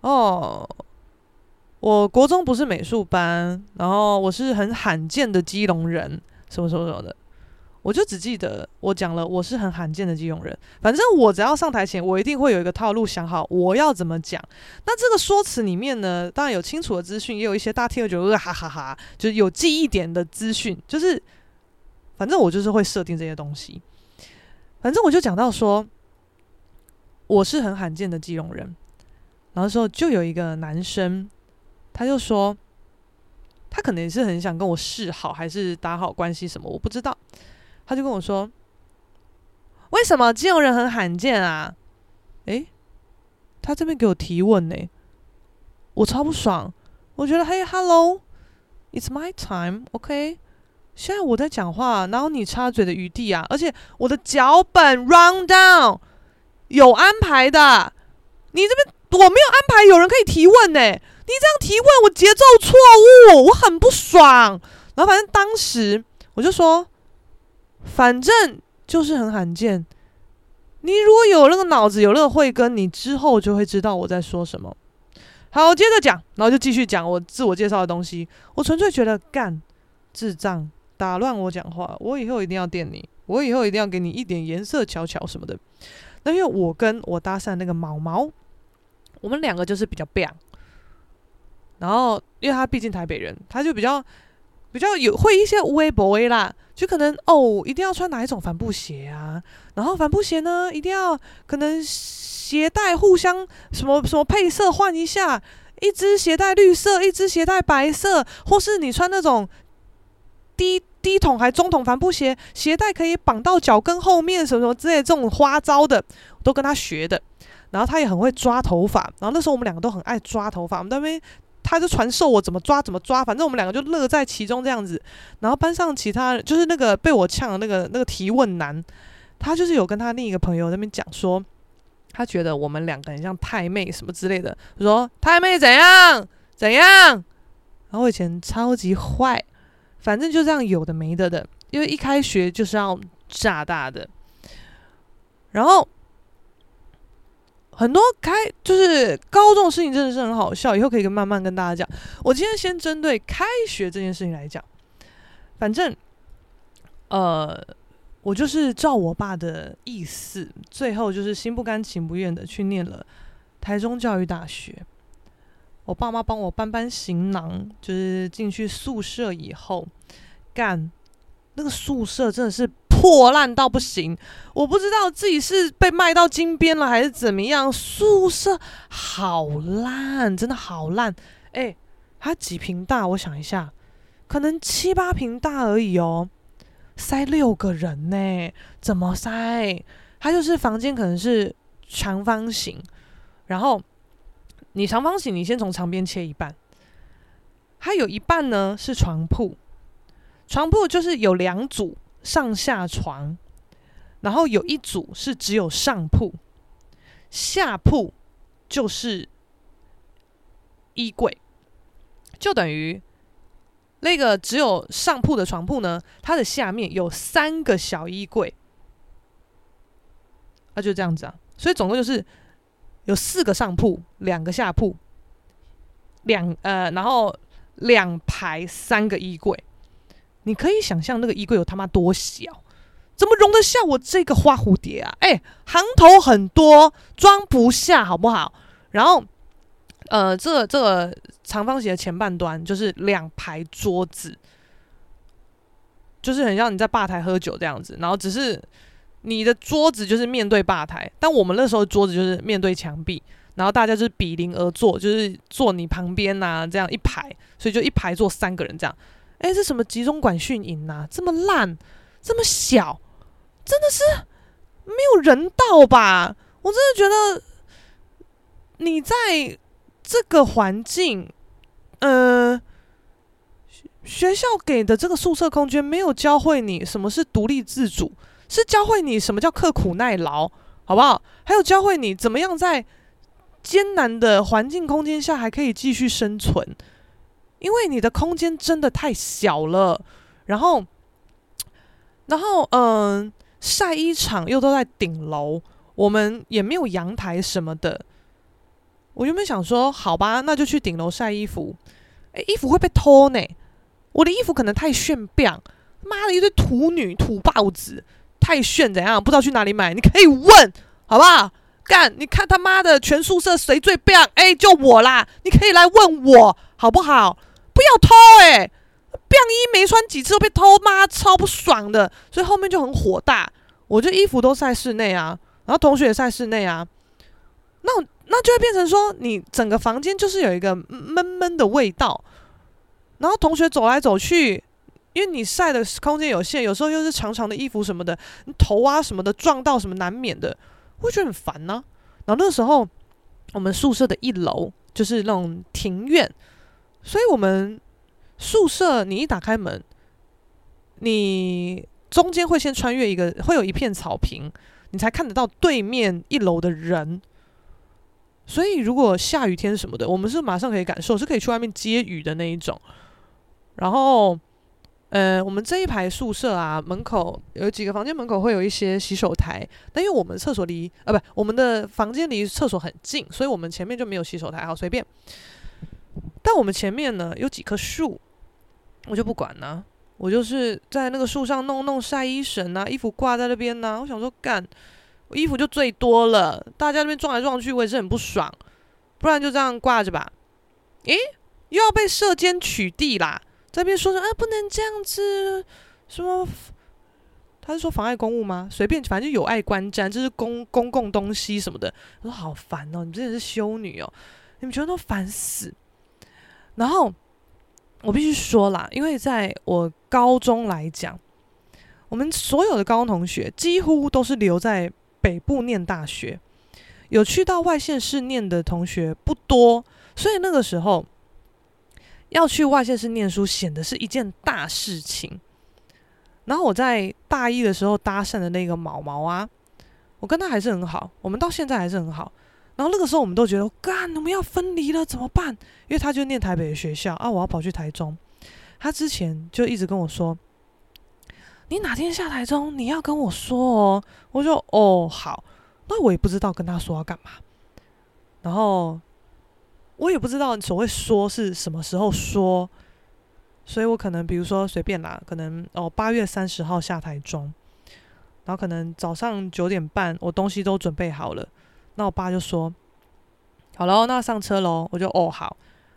哦。”我国中不是美术班，然后我是很罕见的基隆人，什么什么什么的，我就只记得我讲了我是很罕见的基隆人。反正我只要上台前，我一定会有一个套路想好我要怎么讲。那这个说辞里面呢，当然有清楚的资讯，也有一些大家听了觉得哈哈哈哈，就是有记忆点的资讯，就是反正我就是会设定这些东西。反正我就讲到说我是很罕见的基隆人，然后说就有一个男生。他就说，他可能也是很想跟我示好，还是打好关系什么，我不知道。他就跟我说，为什么金融人很罕见啊？诶，他这边给我提问呢，我超不爽。我觉得，嘿，Hello，It's my time，OK？现在我在讲话，哪有你插嘴的余地啊？而且我的脚本 run down 有安排的，你这边我没有安排，有人可以提问呢。你这样提问，我节奏错误，我很不爽。然后反正当时我就说，反正就是很罕见。你如果有那个脑子，有那个慧根，你之后就会知道我在说什么。好，接着讲，然后就继续讲我自我介绍的东西。我纯粹觉得干智障，打乱我讲话。我以后一定要电你，我以后一定要给你一点颜色瞧瞧什么的。那因为我跟我搭讪那个毛毛，我们两个就是比较棒。然后，因为他毕竟台北人，他就比较比较有会一些微博啦，就可能哦，一定要穿哪一种帆布鞋啊？然后帆布鞋呢，一定要可能鞋带互相什么什么配色换一下，一只鞋带绿色，一只鞋带白色，或是你穿那种低低筒还中筒帆布鞋，鞋带可以绑到脚跟后面，什么什么之类这种花招的，都跟他学的。然后他也很会抓头发，然后那时候我们两个都很爱抓头发，我们那边。他就传授我怎么抓怎么抓，反正我们两个就乐在其中这样子。然后班上其他就是那个被我呛的那个那个提问男，他就是有跟他另一个朋友那边讲说，他觉得我们两个很像太妹什么之类的，就说太妹怎样怎样。然后我以前超级坏，反正就这样有的没的的，因为一开学就是要炸大的，然后。很多开就是高中的事情真的是很好笑，以后可以慢慢跟大家讲。我今天先针对开学这件事情来讲，反正呃，我就是照我爸的意思，最后就是心不甘情不愿的去念了台中教育大学。我爸妈帮我搬搬行囊，就是进去宿舍以后干那个宿舍真的是。破烂到不行，我不知道自己是被卖到金边了还是怎么样。宿舍好烂，真的好烂。哎、它几平大？我想一下，可能七八平大而已哦。塞六个人呢？怎么塞？它就是房间可能是长方形，然后你长方形，你先从长边切一半，它有一半呢是床铺，床铺就是有两组。上下床，然后有一组是只有上铺，下铺就是衣柜，就等于那个只有上铺的床铺呢，它的下面有三个小衣柜，啊、就这样子啊，所以总共就是有四个上铺，两个下铺，两呃，然后两排三个衣柜。你可以想象那个衣柜有他妈多小，怎么容得下我这个花蝴蝶啊？哎，行头很多，装不下，好不好？然后，呃，这个、这个长方形的前半端就是两排桌子，就是很像你在吧台喝酒这样子。然后只是你的桌子就是面对吧台，但我们那时候桌子就是面对墙壁，然后大家就是比邻而坐，就是坐你旁边呐、啊，这样一排，所以就一排坐三个人这样。哎，这什么集中管训营呐？这么烂，这么小，真的是没有人道吧？我真的觉得你在这个环境，呃，学校给的这个宿舍空间没有教会你什么是独立自主，是教会你什么叫刻苦耐劳，好不好？还有教会你怎么样在艰难的环境空间下还可以继续生存，因为你的空间真的太小了。然后，然后，嗯，晒衣场又都在顶楼，我们也没有阳台什么的。我原本想说，好吧，那就去顶楼晒衣服。诶，衣服会被偷呢。我的衣服可能太炫亮，妈的一堆土女土包子，太炫怎样？不知道去哪里买？你可以问，好不好？干，你看他妈的全宿舍谁最亮？哎，就我啦！你可以来问我，好不好？不要偷哎、欸，亮衣没穿几次都被偷，妈超不爽的，所以后面就很火大。我这衣服都晒室内啊，然后同学也晒室内啊，那那就会变成说，你整个房间就是有一个闷闷的味道。然后同学走来走去，因为你晒的空间有限，有时候又是长长的衣服什么的，你头啊什么的撞到什么难免的，会觉得很烦呢、然后那时候，我们宿舍的一楼就是那种庭院，所以我们宿舍你一打开门，你中间会先穿越一个，会有一片草坪，你才看得到对面一楼的人。所以如果下雨天什么的，我们是马上可以感受，是可以去外面接雨的那一种。然后，呃，我们这一排宿舍啊，门口有几个房间门口会有一些洗手台，但因为我们厕所离啊，不，我们的房间离厕所很近，所以我们前面就没有洗手台，好随便。但我们前面呢有几棵树，我就不管了，我就是在那个树上弄弄晒衣绳啊，衣服挂在那边呢、我想说干，我衣服就最多了，大家那边撞来撞去，我也是很不爽，不然就这样挂着吧。诶，又要被舍监取缔啦！这边说说，啊，不能这样子，什么？他是说妨碍公务吗？随便，反正就有碍观瞻，这是公公共东西什么的。我说好烦哦，你们真的是修女哦，你们觉得都烦死。然后我必须说啦，因为在我高中来讲，我们所有的高中同学几乎都是留在北部念大学，有去到外县市念的同学不多，所以那个时候。要去外县市念书，显得是一件大事情。然后我在大一的时候搭讪的那个毛毛啊，我跟他还是很好，我们到现在还是很好。然后那个时候我们都觉得，干，我们要分离了，怎么办？因为他就念台北的学校啊，我要跑去台中。他之前就一直跟我说，你哪天下台中，你要跟我说哦。我就哦好，那我也不知道跟他说要干嘛。然后。我也不知道所谓说是什么时候说，所以我可能比如说随便啦，可能哦八月三十号下台中，然后可能早上九点半我东西都准备好了，那我爸就说好喽，那上车喽，我就哦好，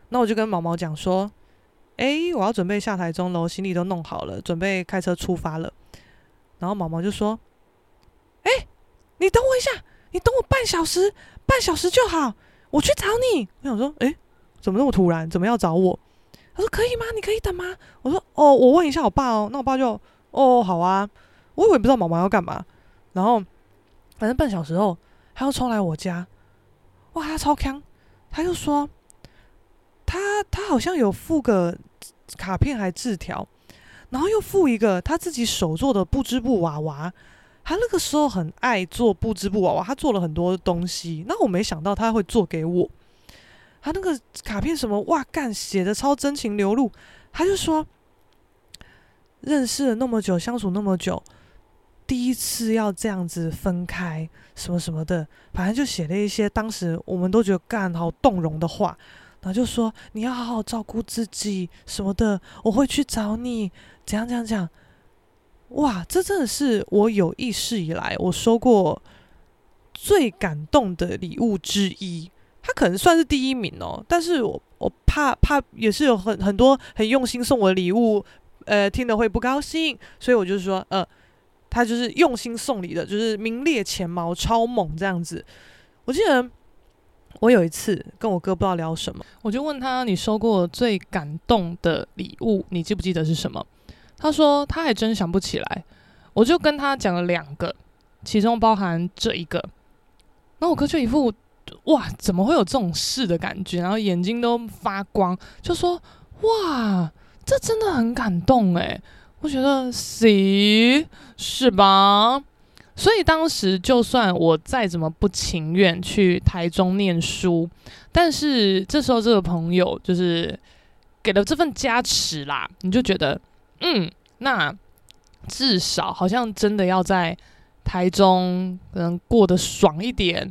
那我就跟毛毛讲说，诶，我要准备下台中喽，行李都弄好了，准备开车出发了，然后毛毛就说，诶，你等我一下，你等我半小时，半小时就好。我去找你，我想说，诶，怎么那么突然？怎么要找我？他说可以吗？你可以等吗？我说哦，我问一下我爸哦。那我爸就哦，好啊。我以为不知道毛毛要干嘛，然后反正半小时后，他又冲来我家，哇，他超强，他就说他他好像有附个卡片还字条，然后又附一个他自己手做的布织布娃娃。他那个时候很爱做布织布娃娃，他做了很多东西。那我没想到他会做给我。他那个卡片什么哇干写的超真情流露。他就说，认识了那么久，相处那么久，第一次要这样子分开，什么什么的，反正就写了一些当时我们都觉得干好动容的话。然后就说你要好好照顾自己什么的，我会去找你，怎样怎样讲。哇，这真的是我有意识以来我收过最感动的礼物之一。他可能算是第一名哦，但是我我怕 怕也是有很很多很用心送我的礼物，呃，听了会不高兴，所以我就说，呃，他就是用心送礼的，就是名列前茅，超猛这样子。我记得我有一次跟我哥不知道聊什么，我就问他，你收过最感动的礼物，你记不记得是什么？他说他还真想不起来，我就跟他讲了两个，其中包含这一个。那我哥就一副哇，怎么会有这种事的感觉，然后眼睛都发光，就说哇，这真的很感动诶，我觉得行是吧？所以当时就算我再怎么不情愿去台中念书，但是这时候这个朋友就是给了这份加持啦，你就觉得嗯，那至少好像真的要在台中能过得爽一点。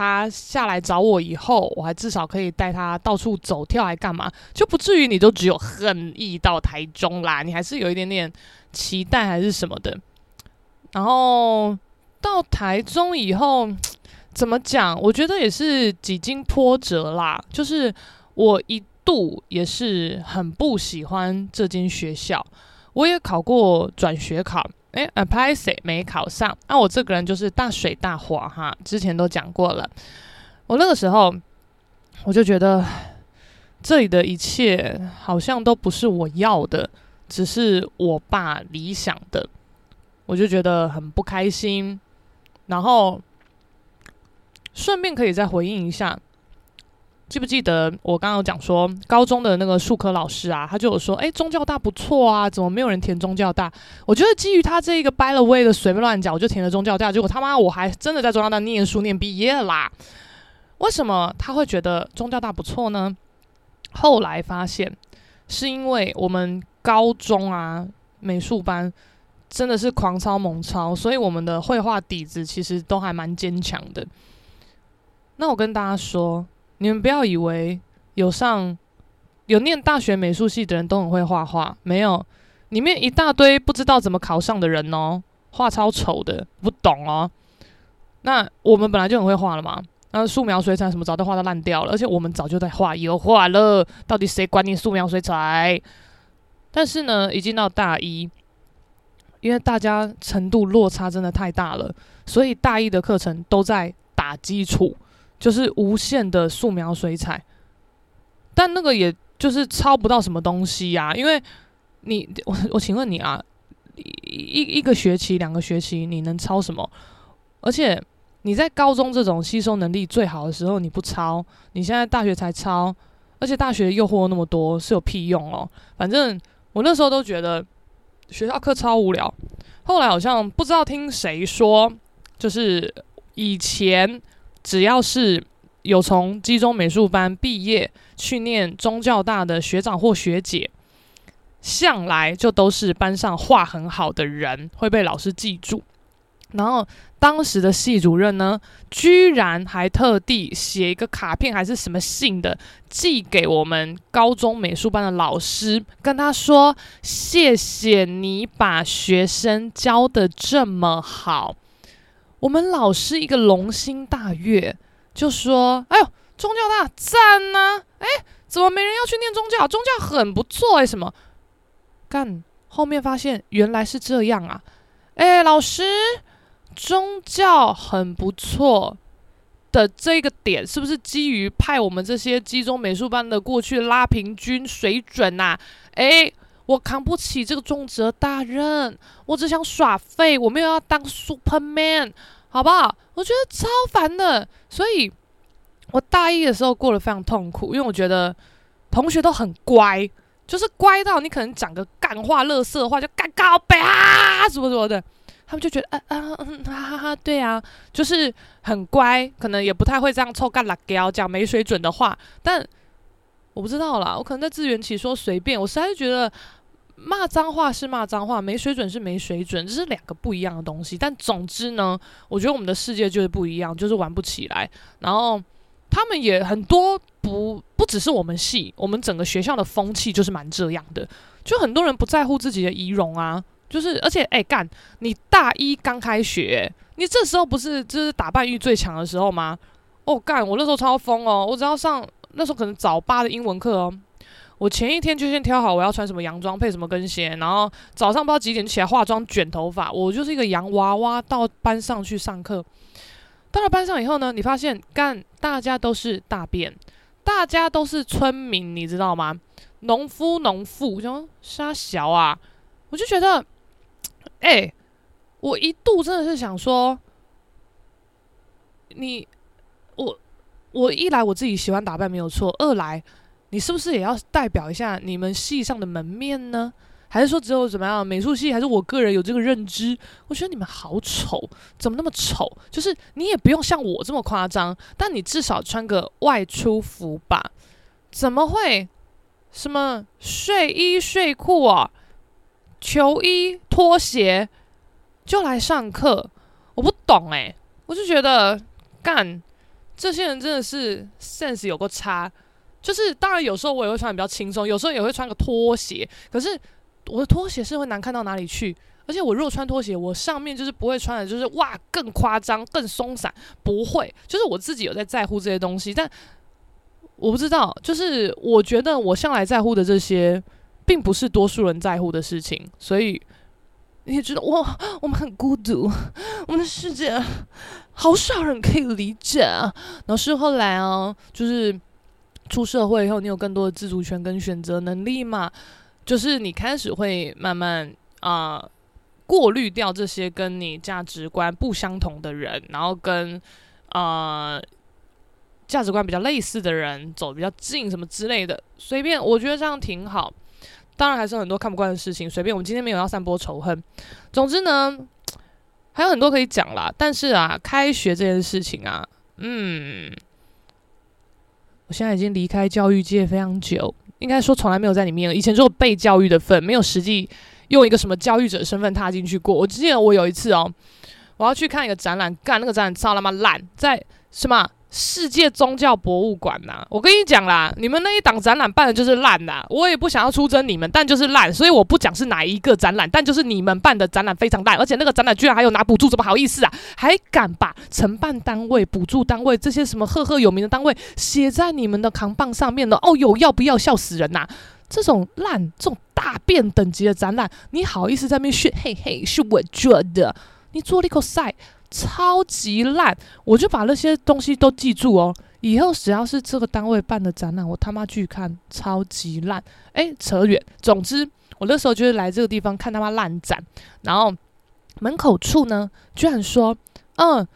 他下来找我以后，我还至少可以带他到处走跳，还干嘛？就不至于你都只有恨意到台中啦，你还是有一点点期待还是什么的。然后到台中以后，怎么讲？我觉得也是几经波折啦。就是我一度也是很不喜欢这间学校，我也考过转学考，诶 apply 没考上。那、啊、我这个人就是大水大火哈，之前都讲过了。我那个时候我就觉得这里的一切好像都不是我要的，只是我爸理想的。我就觉得很不开心，然后顺便可以再回应一下，记不记得我刚刚有讲说高中的那个术科老师啊，他就有说，哎，宗教大不错啊，怎么没有人填宗教大？我觉得基于他这一个 by the way 的随便乱讲，我就填了宗教大，结果他妈我还真的在中教大念书念毕业啦。为什么他会觉得宗教大不错呢？后来发现是因为我们高中啊美术班。真的是狂抄猛抄，所以我们的绘画底子其实都还蛮坚强的。那我跟大家说，你们不要以为有上有念大学美术系的人都很会画画，没有，里面一大堆不知道怎么考上的人哦，画超丑的，不懂哦。那我们本来就很会画了嘛，那素描、水彩什么早都画到烂掉了，而且我们早就在画油画了。到底谁管你素描、水彩？但是呢，已经到大一。因为大家程度落差真的太大了，所以大一的课程都在打基础，就是无限的素描、水彩，但那个也就是抄不到什么东西呀、啊。因为你，我我请问你啊，一一个学期、两个学期，你能抄什么？而且你在高中这种吸收能力最好的时候，你不抄，你现在大学才抄，而且大学诱惑那么多，是有屁用哦。反正我那时候都觉得。学校课超无聊，后来好像不知道听谁说，就是以前只要是有从基中美术班毕业去念中教大的学长或学姐，向来就都是班上画很好的人，会被老师记住。然后当时的系主任呢，居然还特地写一个卡片还是什么信的，寄给我们高中美术班的老师，跟他说：“谢谢你把学生教得这么好。”我们老师一个龙心大悦，就说：“哎呦，宗教大赞呐！哎，怎么没人要去念宗教？宗教很不错哎，什么？干，后面发现原来是这样啊！哎，老师。”宗教很不错的这个点，是不是基于派我们这些基中美术班的过去拉平均水准呐、啊？诶，我扛不起这个重责大任，我只想耍废，我没有要当 Superman，好不好？我觉得超烦的，所以我大一的时候过得非常痛苦，因为我觉得同学都很乖，就是乖到你可能讲个干话、乐色话就干告白啊，什么什么的。他们就觉得，啊啊嗯，哈哈哈，对啊，就是很乖，可能也不太会这样臭干辣椒讲没水准的话。但我不知道啦，我可能在自圆其说随便。我实在是觉得骂脏话是骂脏话，没水准是没水准，这是两个不一样的东西。但总之呢，我觉得我们的世界就是不一样，就是玩不起来。然后他们也很多不不只是我们系，我们整个学校的风气就是蛮这样的，就很多人不在乎自己的仪容啊。就是，而且，哎、干，你大一刚开学，你这时候不是就是打扮欲最强的时候吗？哦，干，我那时候超疯哦，我只要上那时候可能早八的英文课哦，我前一天就先挑好我要穿什么洋装，配什么跟鞋，然后早上不知道几点起来化妆卷头发，我就是一个洋娃娃到班上去上课。到了班上以后呢，你发现干，大家都是大便，大家都是村民，你知道吗？农夫、农妇，就杀小啊，我就觉得。哎、我一度真的是想说，你，我，我一来我自己喜欢打扮没有错，二来你是不是也要代表一下你们系上的门面呢？还是说只有怎么样美术系？还是我个人有这个认知？我觉得你们好丑，怎么那么丑？就是你也不用像我这么夸张，但你至少穿个外出服吧？怎么会？什么睡衣睡裤啊，球衣拖鞋就来上课？我不懂诶，我就觉得干这些人真的是 sense 有够差。就是当然有时候我也会穿的比较轻松，有时候也会穿个拖鞋，可是。我的拖鞋是会难看到哪里去，而且我如果穿拖鞋，我上面就是不会穿的，就是哇更夸张、更松散，不会，就是我自己有在在乎这些东西，但我不知道，就是我觉得我向来在乎的这些，并不是多数人在乎的事情，所以你也觉得哇，我们很孤独，我们的世界好少人可以理解啊。然后是后来啊，就是出社会以后，你有更多的自主权跟选择能力嘛。就是你开始会慢慢啊、过滤掉这些跟你价值观不相同的人，然后跟呃价值观比较类似的人走比较近，什么之类的，随便，我觉得这样挺好。当然还是很多看不惯的事情，随便。我们今天没有要散播仇恨。总之呢，还有很多可以讲啦。但是啊，开学这件事情啊，嗯，我现在已经离开教育界非常久。应该说从来没有在里面了，以前只有被教育的份，没有实际用一个什么教育者身份踏进去过。我记得我有一次哦，我要去看一个展览，干那个展览超他妈烂，在什么？世界宗教博物馆呐，我跟你讲啦，你们那一档展览办的就是烂呐，我也不想要出征你们，但就是烂，所以我不讲是哪一个展览，但就是你们办的展览非常烂，而且那个展览居然还有拿补助，怎么好意思啊？还敢把承办单位、补助单位这些什么赫赫有名的单位写在你们的扛棒上面的？哦哟，要不要笑死人呐、这种烂、这种大便等级的展览，你好意思在那边炫？嘿嘿，是我做的，你做了一口赛。超级烂，我就把那些东西都记住哦。以后只要是这个单位办的展览，我他妈去看，超级烂。诶，扯远。总之，我那时候就是来这个地方看他妈烂展，然后门口处呢，居然说，嗯，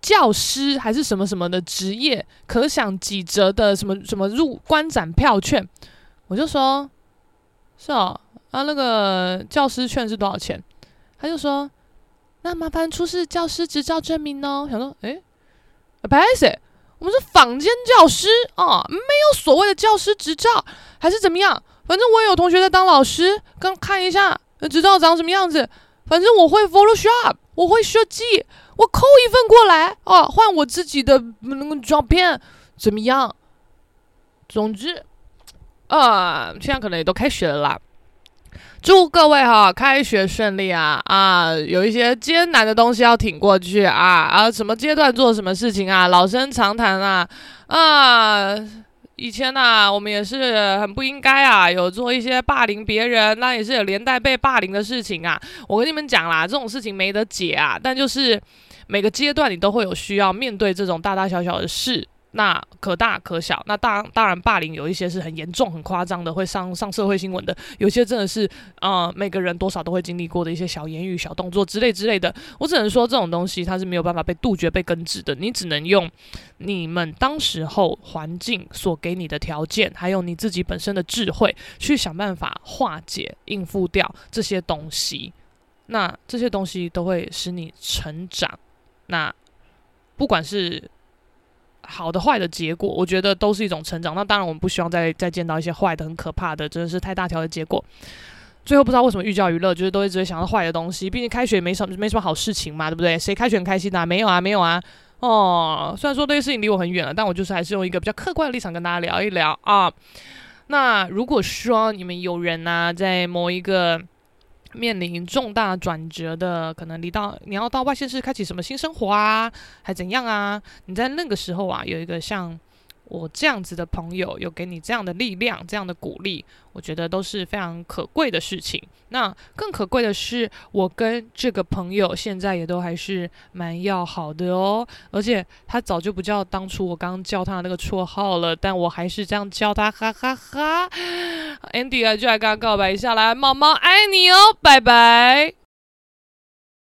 教师还是什么什么的职业，可享几折的什么什么入观展票券。我就说，是哦，啊，那个教师券是多少钱？他就说。那麻烦出示教师执照证明哦。想说，诶，不好意思，我们是坊间教师啊，没有所谓的教师执照，还是怎么样？反正我也有同学在当老师，刚看一下执照长什么样子。反正我会 Photoshop，我会设计，我抠一份过来哦，换我自己的那个照片，怎么样？总之，啊，现在可能也都开学了啦。祝各位哈开学顺利啊啊！有一些艰难的东西要挺过去啊啊！什么阶段做什么事情啊？老生常谈啊啊！以前呐、啊，我们也是很不应该啊，有做一些霸凌别人，那也是有连带被霸凌的事情啊。我跟你们讲啦，这种事情没得解啊，但就是每个阶段你都会有需要面对这种大大小小的事。那可大可小，那当当然霸凌有一些是很严重、很夸张的，会上上社会新闻的；有些真的是，呃，每个人多少都会经历过的一些小言语、小动作之类之类的。我只能说，这种东西它是没有办法被杜绝、被根治的。你只能用你们当时候环境所给你的条件，还有你自己本身的智慧，去想办法化解、应付掉这些东西。那这些东西都会使你成长。那不管是。好的、坏的结果，我觉得都是一种成长。那当然，我们不希望再再见到一些坏的、很可怕的，真的是太大条的结果。最后不知道为什么寓教于乐，就是都一直会想到坏的东西。毕竟开学也没什么没什么好事情嘛，对不对？谁开学很开心的啊？没有啊，没有啊。哦，虽然说这些事情离我很远了，但我就是还是用一个比较客观的立场跟大家聊一聊啊。那如果说你们有人呢，在某一个。面临重大转折的，可能你到你要到外县市开启什么新生活啊，还怎样啊？你在那个时候啊，有一个像我这样子的朋友，有给你这样的力量、这样的鼓励，我觉得都是非常可贵的事情。那更可贵的是，我跟这个朋友现在也都还是蛮要好的哦。而且他早就不叫当初我刚刚叫他那个绰号了，但我还是这样叫他，哈哈哈哈。Andy 啊，就来跟他告白一下，来，猫猫爱你哦，拜拜。